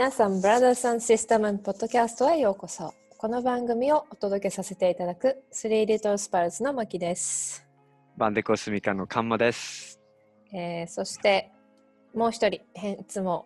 皆さん、ブラザーさんシステムポッドキャストへようこそ。この番組をお届けさせていただく3 Little Spars のマキです。バンデコスミカのカンマです。えーそして、もう一人、いつも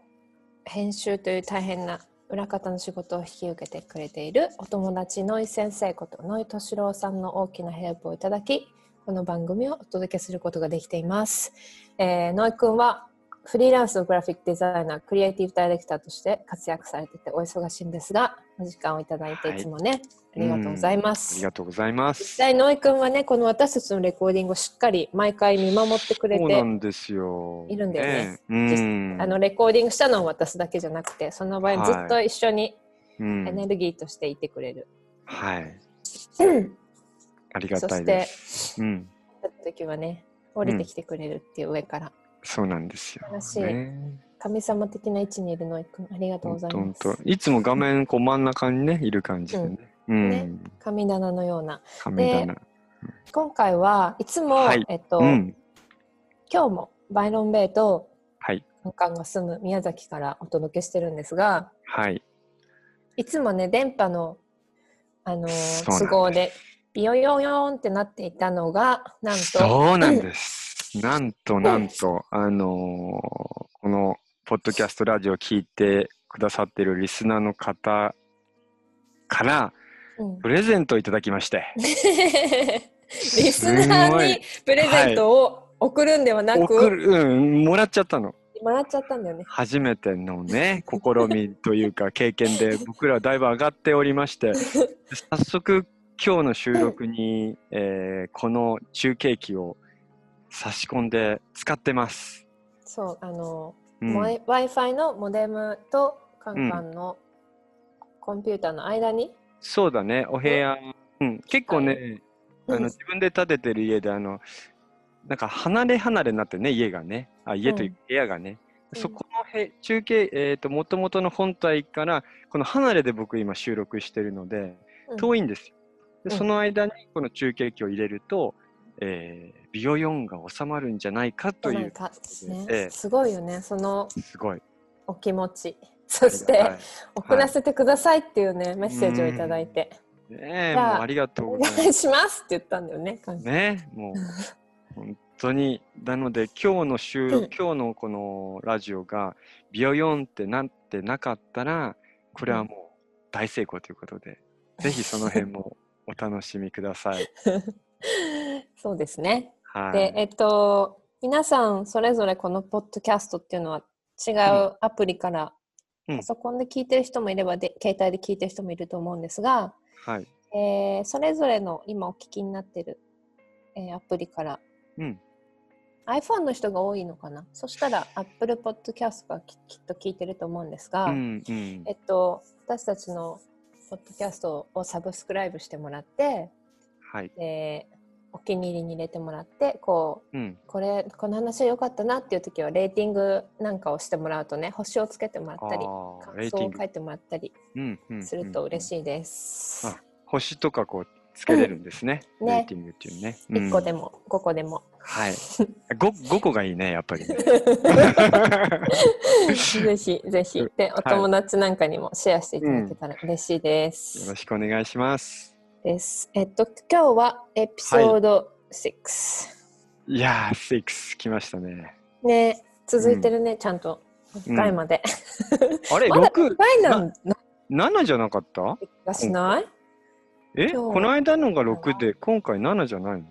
編集という大変な裏方の仕事を引き受けてくれているお友達ノイ先生ことノイ敏郎さんの大きなヘルプをいただきこの番組をお届けすることができています、えーノイ君はフリーランスのグラフィックデザイナークリエイティブダイレクターとして活躍されててお忙しいんですがお時間をいただいてはいいつもね、ありがとうございまあすりがとうございます。実際ノイ君はねこの私たちのレコーディングをしっかり毎回見守ってくれてそうなんですよ。いるんだよねえうん。あのレコーディングしたのは私だけじゃなくてその場合ずっと一緒にうんエネルギーとしていてくれる、はい。う んありがそしたいでてす。うん。やった時はね降りてきてくれるっていう上から、そうなんですよ素晴らしい。ね神様的な位置にいるのいくんありがとうございますいつも画面こう真ん中にね、いる感じでね。うん。ね神棚のような神棚。今回はいつも、はいえっと、うん。今日もバイロンベイとはい。カンカンが住む宮崎からお届けしてるんですがはい。いつもね電波の、あのー都合でビヨヨヨンってなっていたのがなんとそうなんです。なんとなんと、あのーこのポッドキャストラジオを聞いてくださっているリスナーの方からうんプレゼントをいただきまして。リスナーにプレゼントを送るんではなく、送る、うん、もらっちゃったの。もらっちゃったんだよね。初めてのね、試みというか経験で僕らはだいぶ上がっておりまして、早速今日の収録に、えーこの中継機を差し込んで使ってます。そう、あの、うん。w i f i のモデムとカンカンのコンピューターの間に、そうだね、お部屋、うん、結構ね、あうん。の自分で建ててる家で、あの、なんか離れ離れになってね、家がね、あ家というか部屋がね、うん。そこのへ中継、えっ、と、もともとの本体から、この離れで僕今収録してるので、うん。遠いんですよ。うん。でその間にこの中継機を入れると、えー、ビオヨンが収まるんじゃないかという、なんかね、ええすごいよね、そのすごい。お気持ち。そして、はい。送らせてくださいっていうね、メッセージをいただいて、ねえ、もうありがとうおございます。願いしますって言ったんだよね、ね、もう本当に。なので今日の収録、うん。今日のこのラジオがビヨヨンってなってなかったらこれはもう大成功ということで、ぜひその辺もお楽しみください。そうですね。はい。で、えっと、皆さんそれぞれこのポッドキャストっていうのは違うアプリから、うんパソコンで聞いてる人もいればで携帯で聞いてる人もいると思うんですが、はい。えーそれぞれの今お聞きになってる、えーアプリからうん。iPhone の人が多いのかな？そしたら Apple Podcast がききっと聞いてると思うんですが、うんうんえっと、私たちのポッドキャストをサブスクライブしてもらって、はい。でお気に入りに入れてもらってこううん。これこの話良かったなっていう時はレーティングなんかをしてもらうとね星をつけてもらったり感想を書。いてもらったりうんうん。すると嬉い。しいです。あ星とかこうつけれるんですね。うんねレーティングっていうね。1個でも。も5個でも。はい。5, 5個がいいね、やっぱりね。ぜひぜひ。で、お友達なんかにもシェアしていただけたら嬉しいです。よろしくお願いします。です。えっと、今日はエピソード6。いやー、6来ましたね。ね、続いてるね、ちゃんと。1回まで。あれ、まだ6 1、回なんな7じゃなかった？気がしない？えこの間のが6で、今回7じゃないの？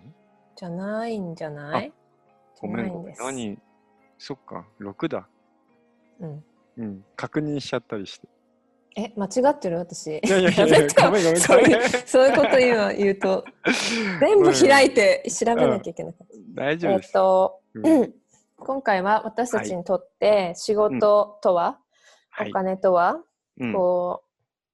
じゃないんじゃない？ごめんごめん。何？そっか、6だ。うん。うん、確認しちゃったりして。え、間違ってる？私。いやいやいやごめんごめんそういう。そういうこと言うの言うと、全部開いて調べなきゃいけなかった。えっ大丈夫です。と、うん。うん。今回は私たちにとって仕事とは、はい。お。金とは、うん。こう、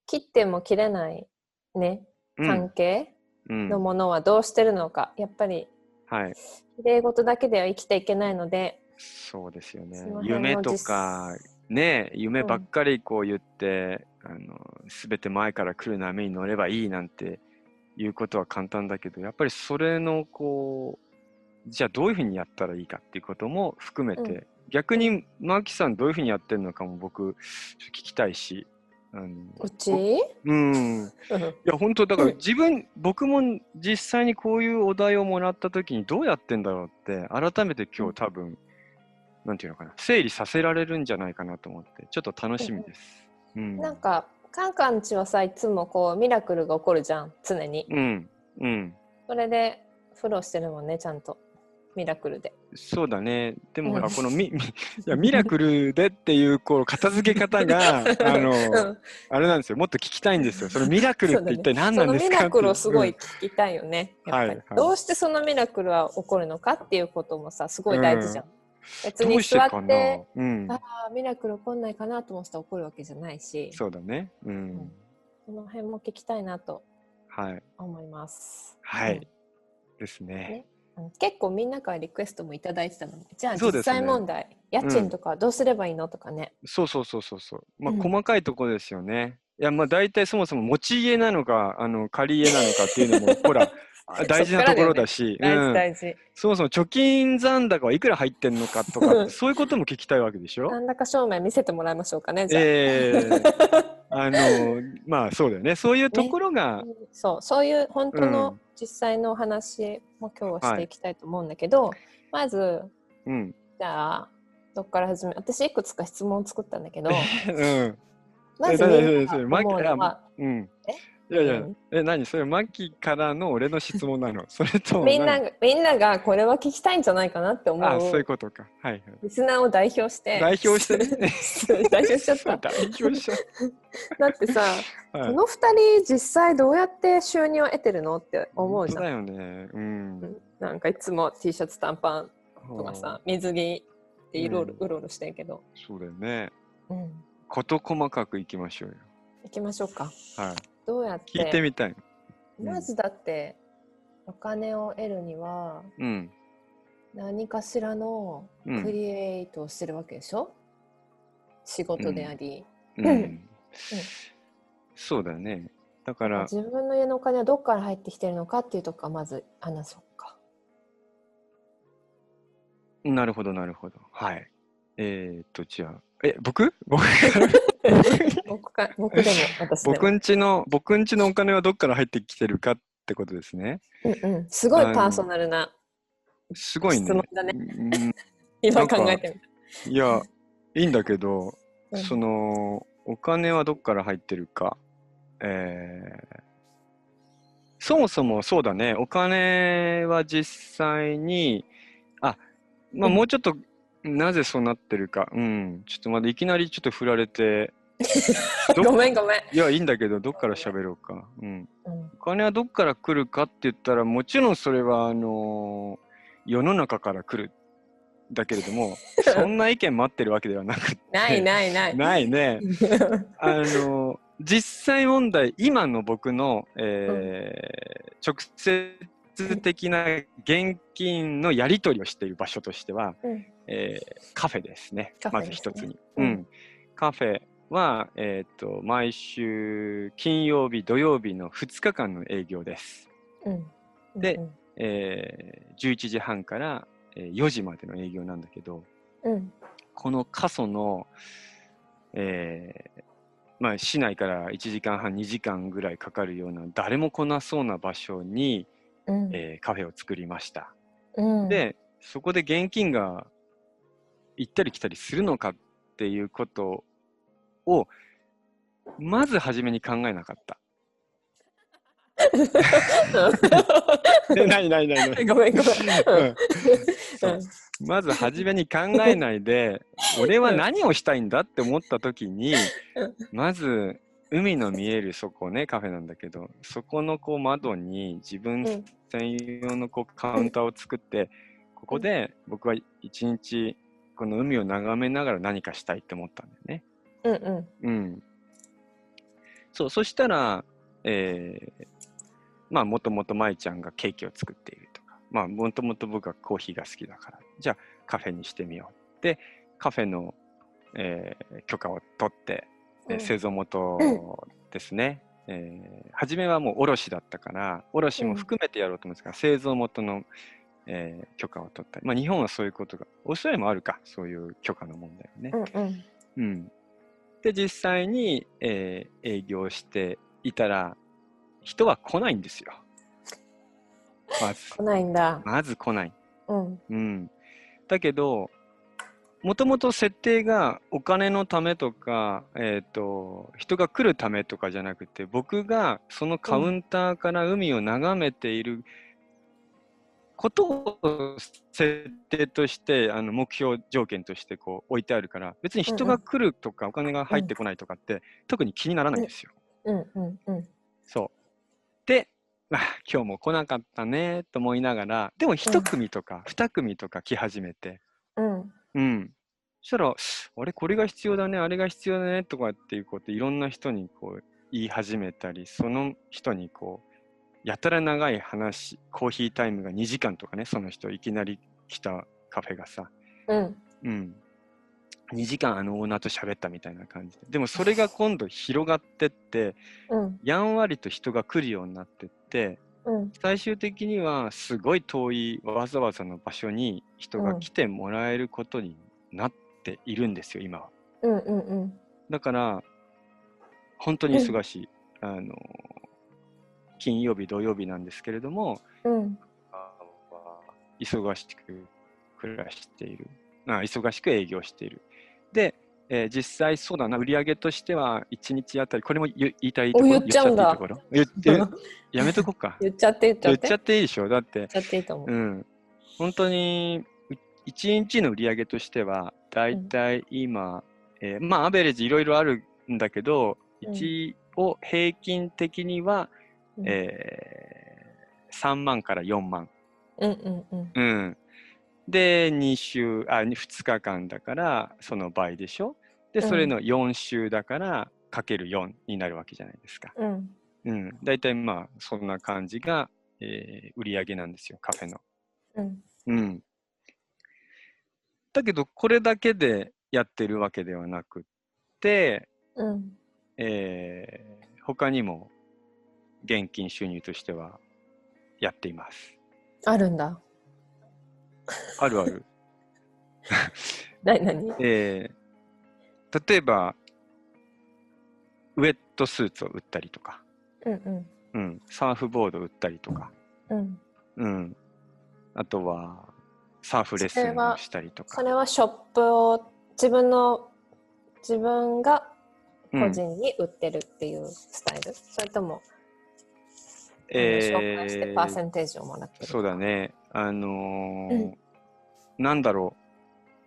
切っても切れないね、うん。関係うん。のものはどうしてるのか、やっぱり、はい。綺麗事だけでは生きていけないので、そうですよね。夢とか、ね、夢ばっかりこう言って、あの、すべて前から来る波に乗ればいいなんていうことは簡単だけど、やっぱりそれのこう、じゃあどういうふうにやったらいいかっていうことも含めて逆にマキさんどういうふうにやってるのかも僕聞きたいしあのうち？うん。いや本当だから自分僕も実際にこういうお題をもらった時にどうやってんだろうって改めて今日多分なんていうのかな整理させられるんじゃないかなと思ってちょっと楽しみです。うん、なんかカンカンちはさいつもこうミラクルが起こるじゃん常に。うん。うん。それでフォローしてるもんねちゃんと。ミラクルで。そうだね。でもほら、うん。このミミいやミラクルでっていうこう片付け方が あの、うん。あれなんですよ。もっと聞きたいんですよ。そのミラクルって一体何なんですか？ミラクルをすごい聞きたいよね、やっぱり、はいはい。どうしてそのミラクルは起こるのかっていうこともさすごい大事じゃん、別に座って。うん。ああミラクル起こんないかなと思ってたら起こるわけじゃないしそうだね。うん。その辺も聞きたいなとはい思います。はいですね。ねうん結構みんなからリクエストもいただいてたのでじゃあ実際問題、家賃とかどうすればいいのとかね。そうそうそうそうそう。まあ、うん細かいところですよね。いやまあ大体そもそも持ち家なのかあの借り家なのかっていうのもほらあ 大事なところだし、大うん。事大事。そもそも貯金残高はいくら入ってんのかとか そういうことも聞きたいわけでしょ？なんだか証明見せてもらいましょうかねじゃあ。えー あのまあそうだよね。そういうところが、そうそういう本当うのん。実際のお話も今日はしていきたいと思うんだけど、まずうん。じゃあどっから始め私いくつか質問を作ったんだけど うん。まずえみんうのはうん。え？いやいやうん。え何？それマキからの俺の質問なの？それともみんなみんながこれは聞きたいんじゃないかなって思あそういううことか。はいはい。リスナーを代表して。代表してね？代表しちゃった。代表しちゃっだってさ、た、はい。この2人実際どうやって収入を得てるのって思うじゃん。だよね。うん。なんかいつも T シャツ短パンとかさ水着でいろいろうん。うろうろしてるけど、そうだよね。うん、事細かくいきましょうよ。行きましょうか。はいどうやって聞いてみたい。うん。まずだってお金を得るにはうん。何かしらのうん。クリエイトをしてるわけでしょ、仕事であり、うん。うん。そうだよね。だから自分の家のお金はどこから入ってきてるのかっていうとこからまず話そうか。なるほどなるほど。はいえー、っとじゃあえ僕？僕？僕か僕でも私でも。僕んちの僕んちのお金はどっから入ってきてるかってことですね。うんうん、すごいパーソナルなすごいね。質問だね。うん。今考えてみた。いやいいんだけど、うん。そのお金はどっから入ってるか？えーそもそもそうだね。お金は実際にあまあうん。もうちょっと、なぜそうなってるか。うん。ちょっとまだいきなりちょっと振られて。どごめんごめん。いやいいんだけどどっから喋ろうか。うん。うん。お金はどっから来るかって言ったらもちろんそれはあのー世の中から来る。だけれども そんな意見待ってるわけではなくて。ないないない。ないね。あのー実際問題今の僕の、えー直接的な現金のやり取りをしている場所としては、うんえーカフェですね。すね。ず一つに、ううん。んカフェは、えー、と毎週金曜日土曜日の2日間の営業です、うん。でうん。えー11時半からえー4時までの営業なんだけどうん。この過疎の、えーまあ、市内から1時間半2時間ぐらいかかるような誰も来なそうな場所に、うん。えーカフェを作りました、うん。でそこで現金が行ったり来たりするのかっていうことをまず初めに考えなかった。で ないないないない。ごめんごめん。うんそうまず初めに考えないで俺は何をしたいんだって思った時にうんまず海の見えるそこねカフェなんだけどそこのこう窓に自分うん専用のこうカウンターを作ってここで僕は一日この海を眺めながら何かしたいって思ったんだよね。うんうんうん。そう、そしたら、えーまあ、もともと舞ちゃんがケーキを作っているとか、まあ、もともと僕はコーヒーが好きだから、じゃあカフェにしてみよう。で、カフェの、えー許可を取って、えーうん製造元ですね。えー初めはもう卸だったから、卸も含めてやろうと思うんですが、製造元の、えー許可を取ったり、まあ、日本はそういうことが、オーストラリアもあるか、そういう許可の問題はね。うんうんうん。で、実際に、えー営業していたら、人は来ないんですよ。まず。来ないんだ。まず来ない。うんうん。だけど、もともと設定がお金のためとか、えっ、と、人が来るためとかじゃなくて、僕がそのカウンターから海を眺めていることを設定として、あの目標条件としてこう置いてあるから、別に人が来るとかお金が入ってこないとかって、特に気にならないんですよ。そう。で、まあ、今日も来なかったねと思いながら、でも一組とか二組とか来始めて、うん。うん。そしたら、あれ、これが必要だね、あれが必要だねとかっていうこと、いろんな人にこう言い始めたり、その人にこう、やたら長い話、コーヒータイムが2時間とかね、その人いきなり来たカフェがさ、うんうん。2時間あのオーナーと喋ったみたいな感じで。でもそれが今度広がってって、うんやんわりと人が来るようになってって、うん最終的にはすごい遠いわざわざの場所に人が来てもらえることになっているんですよ、今は。うんうんうんだから、本当に忙しい。あの、金曜日、土曜日なんですけれども、うん。あ忙しく暮らしている。あ忙しく営業している。で、えー実際そうだな、売上としては1日あたり、これも言言いたいところ？お言っちゃうんだ。言っていいところ？言って、やめとこうか。言っちゃって言っちゃって。言っちゃっていいでしょ？だって言っ、ちゃっていいと思う。うん。本当に、1日の売り上げとしては、だいたい今、えーまあ、アベレージいろいろあるんだけど、うん。一応平均的には、うんえー3万から4万。うんうんうんうん。で、2週、あ、2日間だから、その倍でしょ？で、それの4週だから、かける4になるわけじゃないですか。うんうん。だいたいまあ、そんな感じが、えー売り上げなんですよ、カフェの。うんうん。だけど、これだけでやってるわけではなくって、うんえー他にも現金収入としてはやっています。あるんだ。あるある。何何？えー例えば、ウェットスーツを売ったりとか、うんうんうん、サーフボード売ったりとか、うん。うん、あとは、サーフレッスンをしたりとかそ。れはショップを自分の自分がうん個人に売ってるっていうスタイル、それとも、え紹介してパーセーンテージをもらってるそうだね。あのーうんなんだろ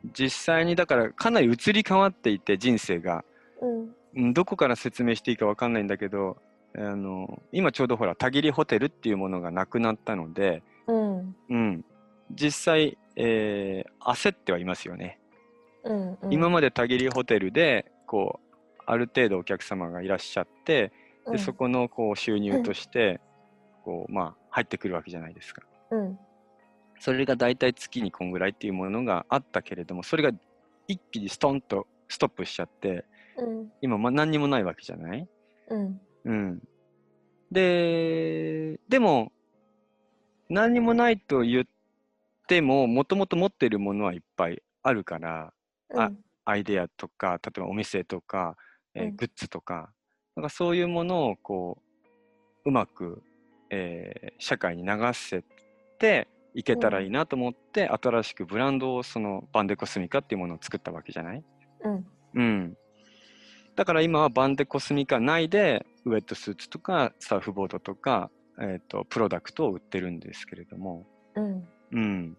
う。実際にだからかなり移り変わっていて人生が。うんうんどこから説明していいかわかんないんだけど、あの今ちょうどほら、たぎりホテルっていうものがなくなったので、うんうん、実際、えー焦ってはいますよね。うんうん今までたぎりホテルで、こう、ある程度お客様がいらっしゃって、うんでそこのこう収入として、こう、まあ、入ってくるわけじゃないですか。うん。それが大体月にこんぐらいっていうものがあったけれども、それが一気にストンとストップしちゃって、うん。今、まあ、何にもないわけじゃない？うん。うん。で、でも、何にもないと言っても、もともと持ってるものはいっぱいあるから、あアイデアとか、例えばお店とか、えーうん。グッズとか、なんかそういうものをこう、うまく、えー社会に流せていけたらいいなと思って、新しくブランドをそのバンデコスミカっていうものを作ったわけじゃない？うんうん。だから今はバンデコスミカ内でウェットスーツとかサーフボードとか、えっ、と、プロダクトを売ってるんですけれども、うんうん。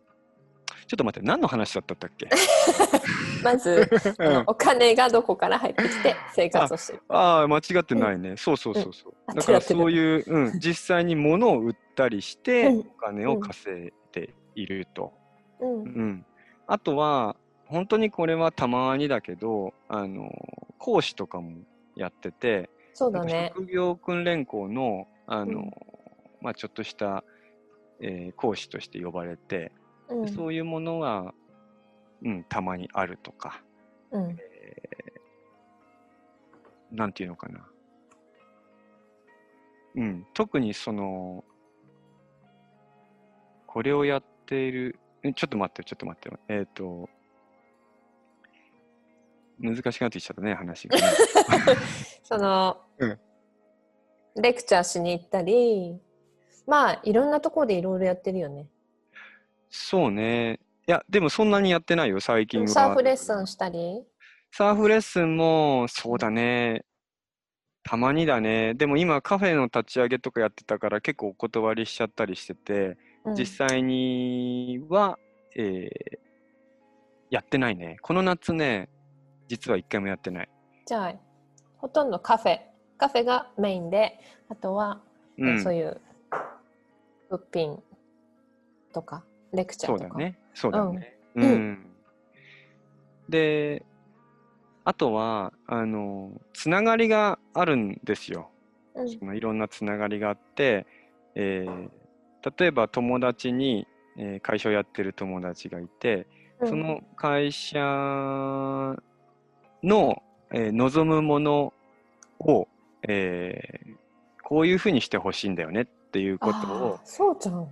ちょっと待って、何の話だったっけ？まず、お金がどこから入ってきて生活をしてる。ああ、間違ってないね。そうそうそうそう。うんだからそういう、うん、実際に物を売ったりして、うんお金を稼いでいると。うんうん。あとは、本当にこれはたまにだけど、あの、講師とかもやってて、そうだね。職業訓練校の、あの、うんまあちょっとした、えー講師として呼ばれて、うんそういうものが、うん、たまにあるとか、うんなんていうのかな。うん、特にその、これをやっている、えちょっと待って、ちょっと待って。えっ、と、難しくなってきちゃったね、話がね。その、うんレクチャーしに行ったり、まあ、いろんなところでいろいろやってるよね。そうね。いや、でもそんなにやってないよ、最近は。サーフレッスンしたり？サーフレッスンも、そうだね。たまにだね。でも今カフェの立ち上げとかやってたから結構お断りしちゃったりしてて、うん実際には、えーやってないね。この夏ね、実は一回もやってない。じゃあ、ほとんどカフェ。カフェがメインで、あとは、うん、そういう物品とか、レクチャーとか。そうだね。そうだね。ううんん。で、あとは、あの、つながりがあるんですよ。うんそのいろんなつながりがあって、えー例えば友達に、えー会社をやってる友達がいて、うんその会社の、えー望むものを、えーこういうふうにしてほしいんだよねっていうことをそうじゃん。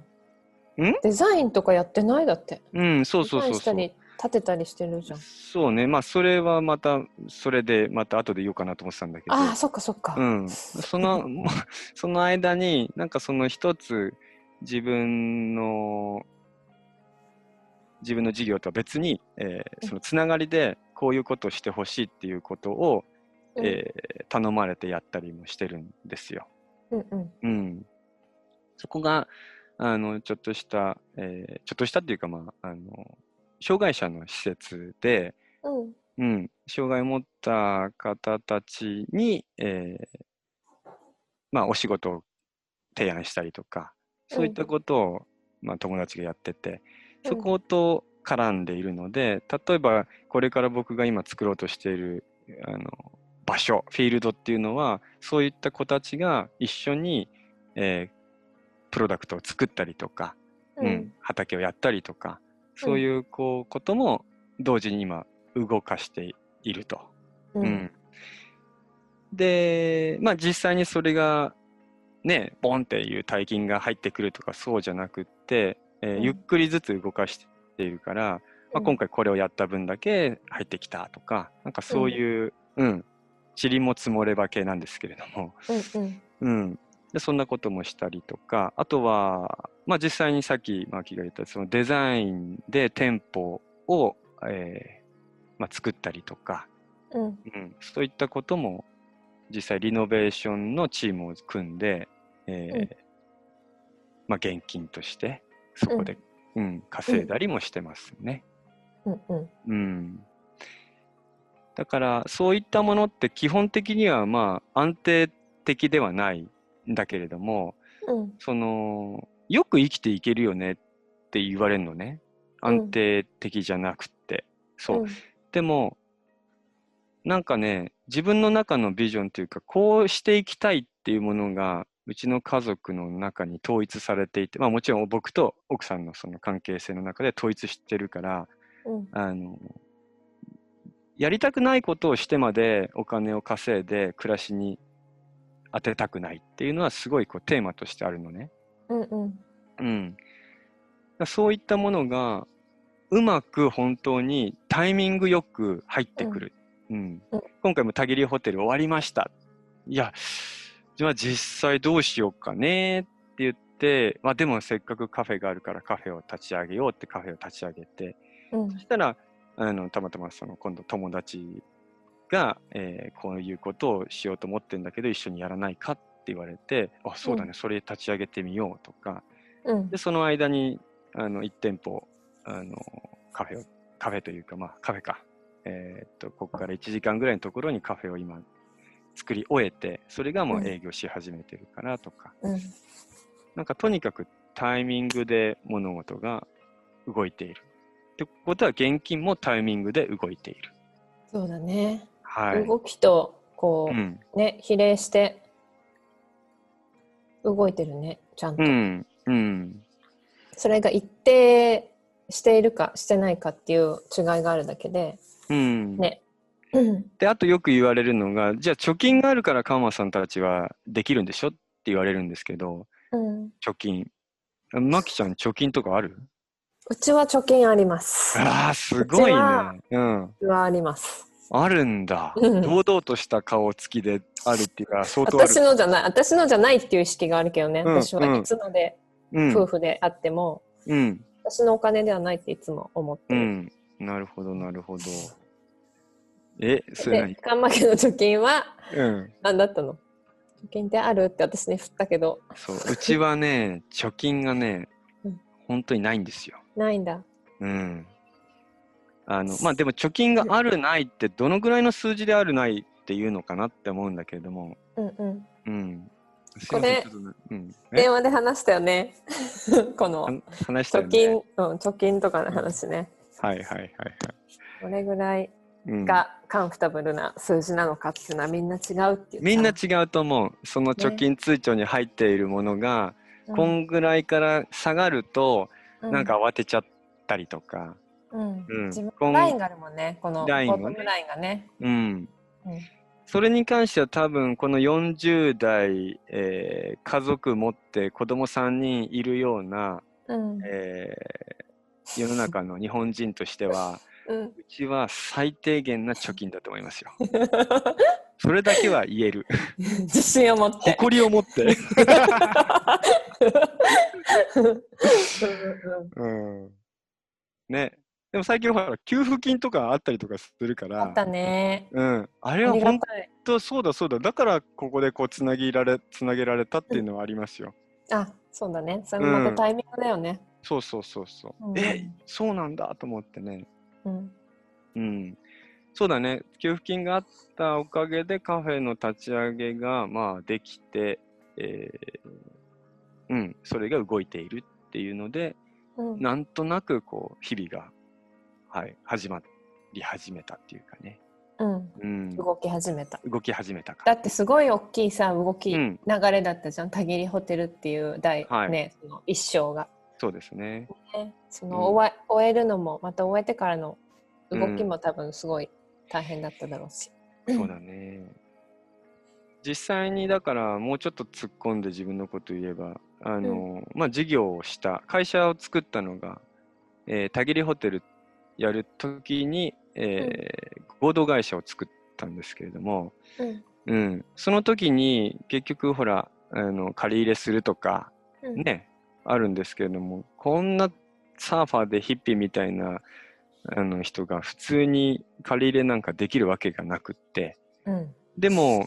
ん？デザインとかやってないだって。うん、そうそうそうそう。立てたりしてるじゃん。そうね、まあそれはまた、それでまた後で言おうかなと思ってたんだけど、ああ、そっかそっか。うん、その その間になんかその一つ自分の自分の事業とは別に、えーそのつながりでこういうことをしてほしいっていうことを、うんえー頼まれてやったりもしてるんですよ。うんうんうん、そこがあのちょっとした、えーちょっとしたっていうか、まあ、あの障害者の施設で、うん。うん、障害を持った方たちに、えーまあ、お仕事を提案したりとか、そういったことを、まあ、友達がやってて、そこと絡んでいるので、例えばこれから僕が今作ろうとしているあの場所、フィールドっていうのは、そういった子たちが一緒に、えープロダクトを作ったりとか、ううんん、畑をやったりとか、そういうこうことも同時に今動かしていると。ううん。んで、まあ実際にそれがね、ボンっていう大金が入ってくるとかそうじゃなくって、えーうん。ゆっくりずつ動かしているから、まあ、今回これをやった分だけ入ってきたとか、なんかそういう、うん、塵も積もれば系なんですけれども、うんうん。うん、でそんなこともしたりとかあとは、まあ、実際にさっきマーキーが言ったそのデザインで店舗を、えーまあ、作ったりとか、うん。うん、そういったことも実際リノベーションのチームを組んで、えーうん。まあ、現金としてそこで、うん。稼いだりもしてますね。うんうん。うん、だからそういったものって基本的にはまあ安定的ではないんだけれどもうん。そのよく生きていけるよねって言われるのね。安定的じゃなくって、そう、でもなんかね自分の中のビジョンというかこうしていきたいっていうものがうちの家族の中に統一されていてまあもちろん僕と奥さんのその関係性の中で統一してるからうん。あのやりたくないことをしてまでお金を稼いで暮らしに当てたくないっていうのはすごいこうテーマとしてあるのね。うんうん。うん、だそういったものがうまく本当にタイミングよく入ってくる。うん。うん。今回もたぎりホテル終わりました。いや、じゃあ実際どうしようかねって言って、まあでもせっかくカフェがあるからカフェを立ち上げようってカフェを立ち上げて、うん。そしたら、あの、たまたまその今度友達が、えーこういうことをしようと思ってんだけど一緒にやらないかって言われて、あ、そうだね、うそれ立ち上げてみようとか、うんで、その間に、あの、1店舗、あの、カフェを、カフェというか、まあ、カフェか。えーっと、ここから1時間ぐらいのところにカフェを今、作り終えて、それがもううん営業し始めてるからとか、うんなんかとにかくタイミングで物事が動いている。ってことは、現金もタイミングで動いている。そうだね。はい。動きとこう。うんね比例して動いてるねちゃんと。うん。うん。それが一定しているかしてないかっていう違いがあるだけでうん。ね。う んで、あとよく言われるのが、じゃあ貯金があるからカンマさんたちはできるんでしょって言われるんですけど、うん貯金。マキちゃん貯金とかある？うちは貯金あります。ああ、すごいね。うん。うちはあります。あるんだ。うん堂々とした顔つきであるっていうか、相当。私のじゃない、私のじゃないっていう意識があるけどね。うん私はいつので、うん。夫婦であっても、うん。私のお金ではないっていつも思ってる。うん。なるほど、なるほど。え、それで何、カンマ家の貯金はうん。何だったの？貯金ってあるって私に振ったけど、そう。うちはね、貯金がねうん、本当にないんですよ。ないんだ。うん。あの、まあでも貯金があるないってどのぐらいの数字であるないっていうのかなって思うんだけれども、うんうん。うん。これうん。え？電話で話したよね。このは話したよ貯ね。金、うん、貯金とかの話ね。はいはいはいはい。どれぐらいうん、がカンフタブルな数字なのかっていうのはみんな違うっていうみんな違うと思う。その貯金通帳に入っているものが、こんぐらいから下がると、なんか、慌てちゃったりとか、うんうん自分ラインがあるもんね。このラインがねンがね。うん。うんそれに関しては多分この40代、えー家族持って子供3人いるような、うんえー世の中の日本人としてはうんうちは最低限な貯金だと思いますよ。それだけは言える。自信を持って。誇りを持って。うん、ね。でも最近ほら給付金とかあったりとかするから。あったね。うん、あれあは本。当そうだそうだだからここでこうつなぎられつなげられたっていうのはありますよ。あ、そうだね。それもまたタイミングだよね。そうそうそうそう。うんえそうなんだと思ってね。うん。うん。そうだね。給付金があったおかげでカフェの立ち上げがまあできて、えーうん、それが動いているっていうので、うんなんとなくこう日々が、はい、始まり始めたっていうかね。うん。うん、動き始めた。動き始めたかだってすごい大きいさ、動き、うん流れだったじゃん。たぎりホテルっていう大、はいね、その一生が。そうですね。ね、そうんの終わ、終えるのも、また終えてからの動きも多分すごい大変だっただろうし。そうだね。実際にだからもうちょっと突っ込んで自分のこと言えば、あの、まあ事業をした、会社を作ったのが、えー、たぎりホテルやるときに、えー合同会社を作ったんですけれども、うん。うん、その時に結局ほら、あの借り入れするとか、うん。ね、あるんですけれども、こんなサーファーでヒッピーみたいなあの人が普通に借り入れなんかできるわけがなくって、うん。でも、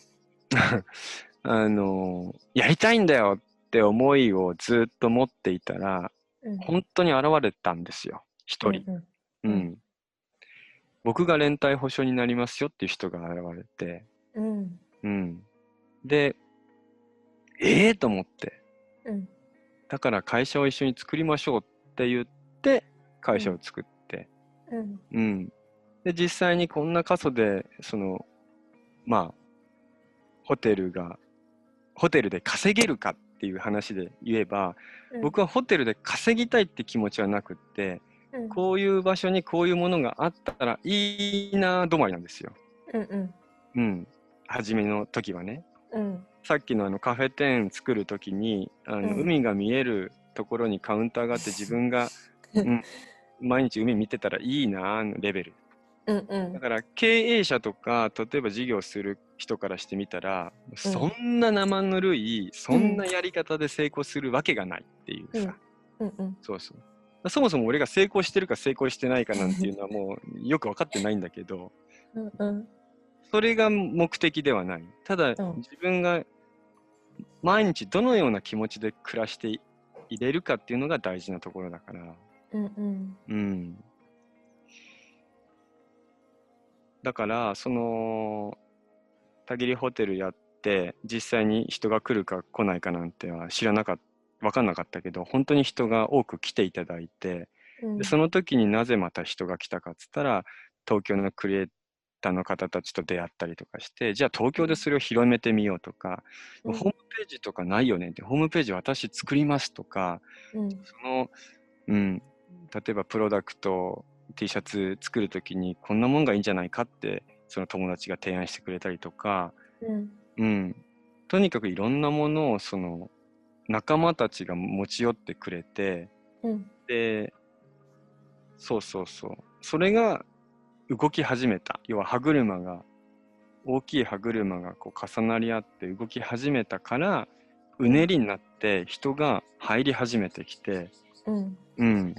あの、やりたいんだよって思いをずっと持っていたら、うん。本当に現れたんですよ、一人。うんうん。うん僕が連帯保証になりますよっていう人が現れて、うん。うん。で、ええー、と思って、うん。だから会社を一緒に作りましょうって言って、会社を作って、うん。うん。で、実際にこんな過疎で、その、まあ、ホテルが、ホテルで稼げるかっていう話で言えば、うん僕はホテルで稼ぎたいって気持ちはなくって、うん。こういう場所にこういうものがあったらいいな止まりなんですよ。うん。うん。うん。初めの時はね。うん。さっきのあのカフェ店作る時にあの、うん海が見えるところにカウンターがあって自分が、うん、毎日海見てたらいいなのレベル。うん。うんだ。から経営者とか例えば事業する人からしてみたら、そんな生ぬるいそんなやり方で成功するわけがないっていうさ、うん。うん。そうそうそもそも俺が成功してるか成功してないかなんていうのはもうよく分かってないんだけどうん。うん。それが目的ではないただ、うん自分が毎日どのような気持ちで暮らしていれるかっていうのが大事なところだからうん。うん。うんだからそのたぎりホテルやって実際に人が来るか来ないかなんては知らなかった分かんなかったけど本当に人が多く来ていただいてうん。でその時になぜまた人が来たかっつったら東京のクリエイターの方たちと出会ったりとかしてじゃあ東京でそれを広めてみようとか、うんホームページとかないよねってホームページ私作りますとかうん。その、うん、例えばプロダクト T シャツ作る時にこんなもんがいいんじゃないかってその友達が提案してくれたりとか、うん。うん、とにかくいろんなものをその仲間たちが持ち寄ってくれて、うんで、そうそうそう。それが動き始めた。要は歯車が、大きい歯車がこう重なり合って動き始めたから、うねりになって人が入り始めてきて、うんうん。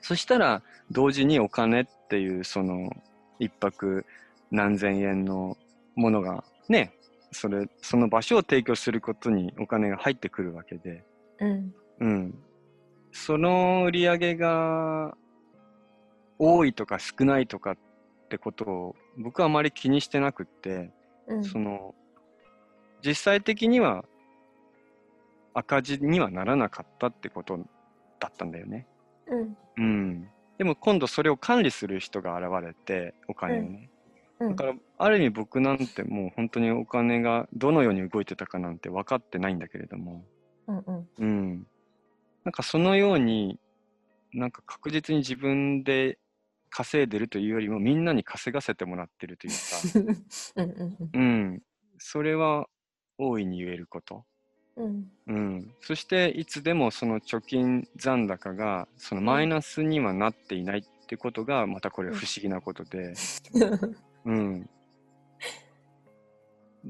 そしたら、同時にお金っていう、その、一泊何千円のものが、ね、それ、その場所を提供することにお金が入ってくるわけで、うんうん。その売り上げが多いとか少ないとかってことを僕はあまり気にしてなくって、うんその実際的には赤字にはならなかったってことだったんだよね。うんうん。でも今度それを管理する人が現れてお金をね。うんだからある意味僕なんてもう本当にお金がどのように動いてたかなんて分かってないんだけれども。うんうんうん。なんかそのように、なんか確実に自分で稼いでるというよりも、みんなに稼がせてもらってるというか、うんうんうん。それは大いに言えること。うんうん。そして、いつでもその貯金残高が、そのマイナスにはなっていないってことが、またこれ不思議なことで、うん。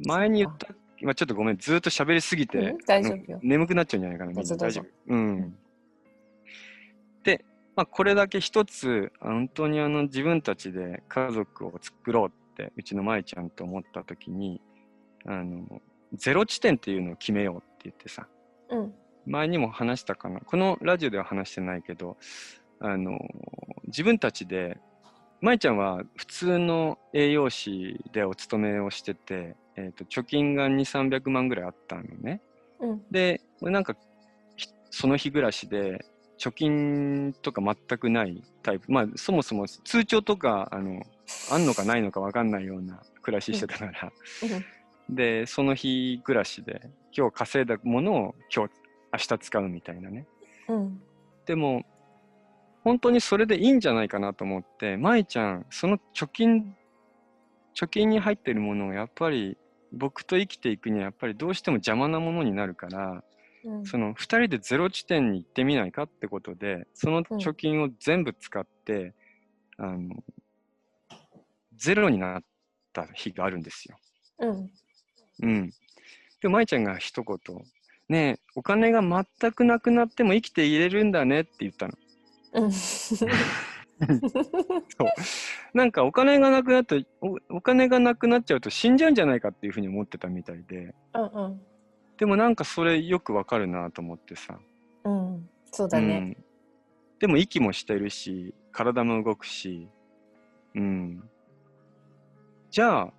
前に言った、今ちょっとごめん、ずっと喋りすぎてうん、大丈夫よ。うん眠くなっちゃうんじゃないかな、みんな。どうん。で、まあ、これだけ一つ、本当にあの自分たちで家族を作ろうって、うちの舞ちゃんと思った時に、あの、ゼロ地点っていうのを決めようって言ってさ、うん。前にも話したかな。このラジオでは話してないけど、あの、自分たちで、舞ちゃんは普通の栄養士でお勤めをしてて、えっ、と、貯金が2、300万ぐらいあったのね。うんで、俺なんか、ひその日暮らしで、貯金とか全くないタイプ。まあ、そもそも通帳とか、あの、あんのかないのか分かんないような暮らししてたから。で、その日暮らしで、今日稼いだものを今日、明日使うみたいなね。うんでも、本当にそれでいいんじゃないかなと思って、舞ちゃん、その貯金、貯金に入ってるものをやっぱり、僕と生きていくにはやっぱりどうしても邪魔なものになるから、うんその2人でゼロ地点に行ってみないかってことで、その貯金を全部使って、あの、ゼロになった日があるんですよ。うんうん。で、舞ちゃんが一言、ねえ、お金が全くなくなっても生きていれるんだねって言ったの。うん。なんかお金がなくなるとお、お金がなくなっちゃうと死んじゃうんじゃないかっていうふうに思ってたみたいで、うんでもなんかそれよくわかるなと思ってさ。うん。うんそうだね。うん、でも息もしてるし、体も動くし、うん。じゃあ、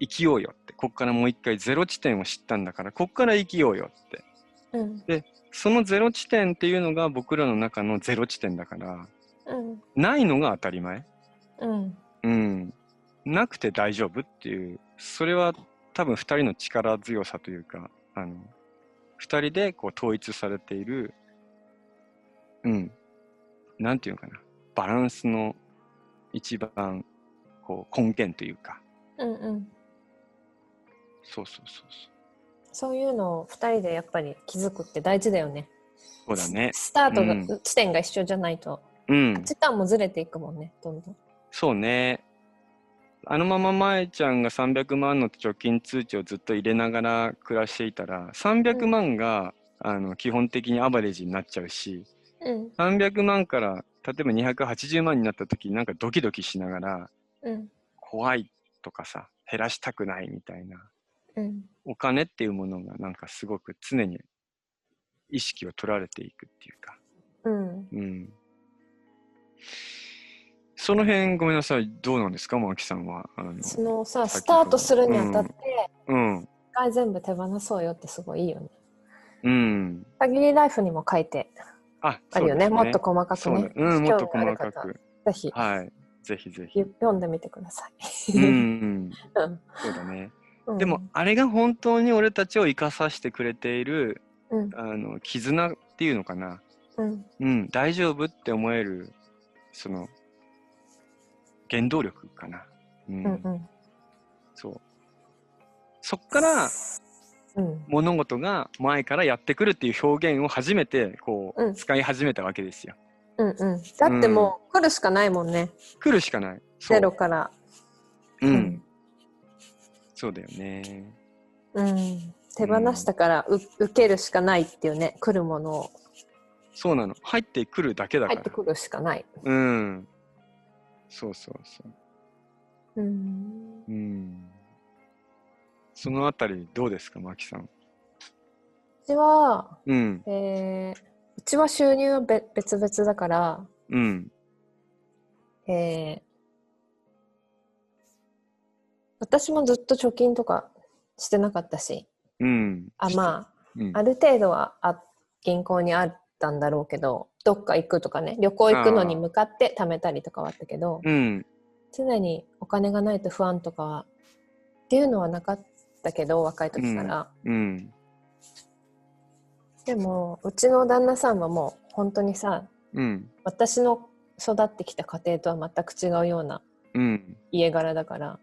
生きようよって。こっからもう一回ゼロ地点を知ったんだから、こっから生きようよって。うんそのゼロ地点っていうのが僕らの中のゼロ地点だから、うんないのが当たり前。うんうん。なくて大丈夫っていう、それは多分二人の力強さというか、あの、二人でこう統一されている、うん。なんていうのかな。バランスの一番、こう、根源というか、うんうんそうそうそうそういうのを二人でやっぱり気づくって大事だよねそう。そうだね。スタートが、うん地点が一緒じゃないとうん価。値観もずれていくもんねどんどんそうね。あのまま舞ちゃんが300万の貯金通知をずっと入れながら暮らしていたら、300万が、あの基本的にアバレージになっちゃうし、うん300万から例えば280万になった時なんかドキドキしながらうん怖いとかさ減らしたくないみたいなうんお金っていうものがなんかすごく常に意識を取られていくっていうか、うん。うん、その辺ごめんなさい。どうなんですかマキさんは？あのそのさスタートするにあたってうん。一回全部手放そうよってすごいいいよね。うん。限りライフにも書いてああるよね。そうですもっと細かくね。ねうんもっと細かく。ぜひ。はい。ぜひぜひ。読んでみてください。うんうん。うん。そうだねうん。でも、あれが本当に俺たちを生かさせてくれている、うん。あの、絆っていうのかな。うん。うん、大丈夫って思える、その、原動力かな。うん。うんうん。そう。そっから、うん。物事が前からやってくるっていう表現を初めてこう、うん。使い始めたわけですよ。うんうん。だってもう来るしかないもんね。来るしかない。ゼロから。うん、うんそうだよね。うん手放したからう受けるしかないっていうね来るものをそうなの。入ってくるだけだから。入ってくるしかないうん。そうそうそう。うんうん。そのあたりどうですか、マキさん。うちはうん。えーうちは収入はべ別々だから、うん。えー私もずっと貯金とかしてなかったしうん。あまうんあある程度はあ銀行にあったんだろうけどどっか行くとかね旅行行くのに向かって貯めたりとかはあったけどうん。常にお金がないと不安とかはっていうのはなかったけど若い時から、うん。でもうちの旦那さんはもう本当にさうん。私の育ってきた家庭とは全く違うようなうん。家柄だから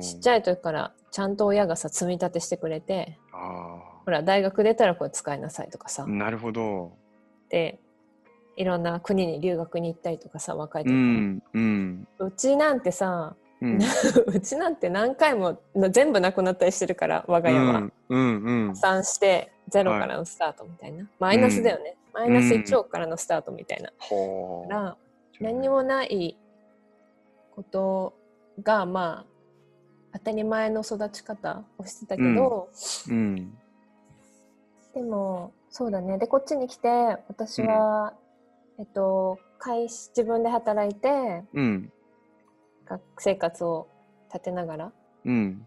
ちっちゃい時からちゃんと親がさ積み立てしてくれてあほら大学出たらこれ使いなさいとかさ、あ。なるほど。でいろんな国に留学に行ったりとかさ若い時うから、ん。うん。うちなんてさ、うん。うちなんて何回もの全部なくなったりしてるから我が家は、うん。うん。うん破。産してゼロからのスタートみたいな、マイナスだよね、マイナス1億からのスタートみたいな、ほだから何にもないことがまあ当たり前の育ち方をしてたけど、うん。でもそうだねでこっちに来て私は、えっと会社自分で働いてうん。学生活を立てながらうん。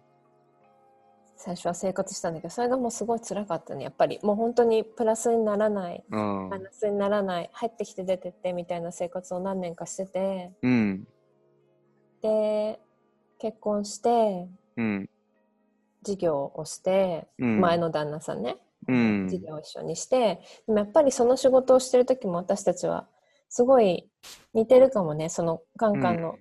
最初は生活したんだけどそれがもうすごい辛かったねやっぱりもう本当にプラスにならないマイ。ナスにならない入ってきて出てってみたいな生活を何年かしててうん。で結婚してうん。事業をして、うん。前の旦那さんね、うん事業を一緒にしてでもやっぱりその仕事をしてる時も私たちはすごい似てるかもねそのカンカンの、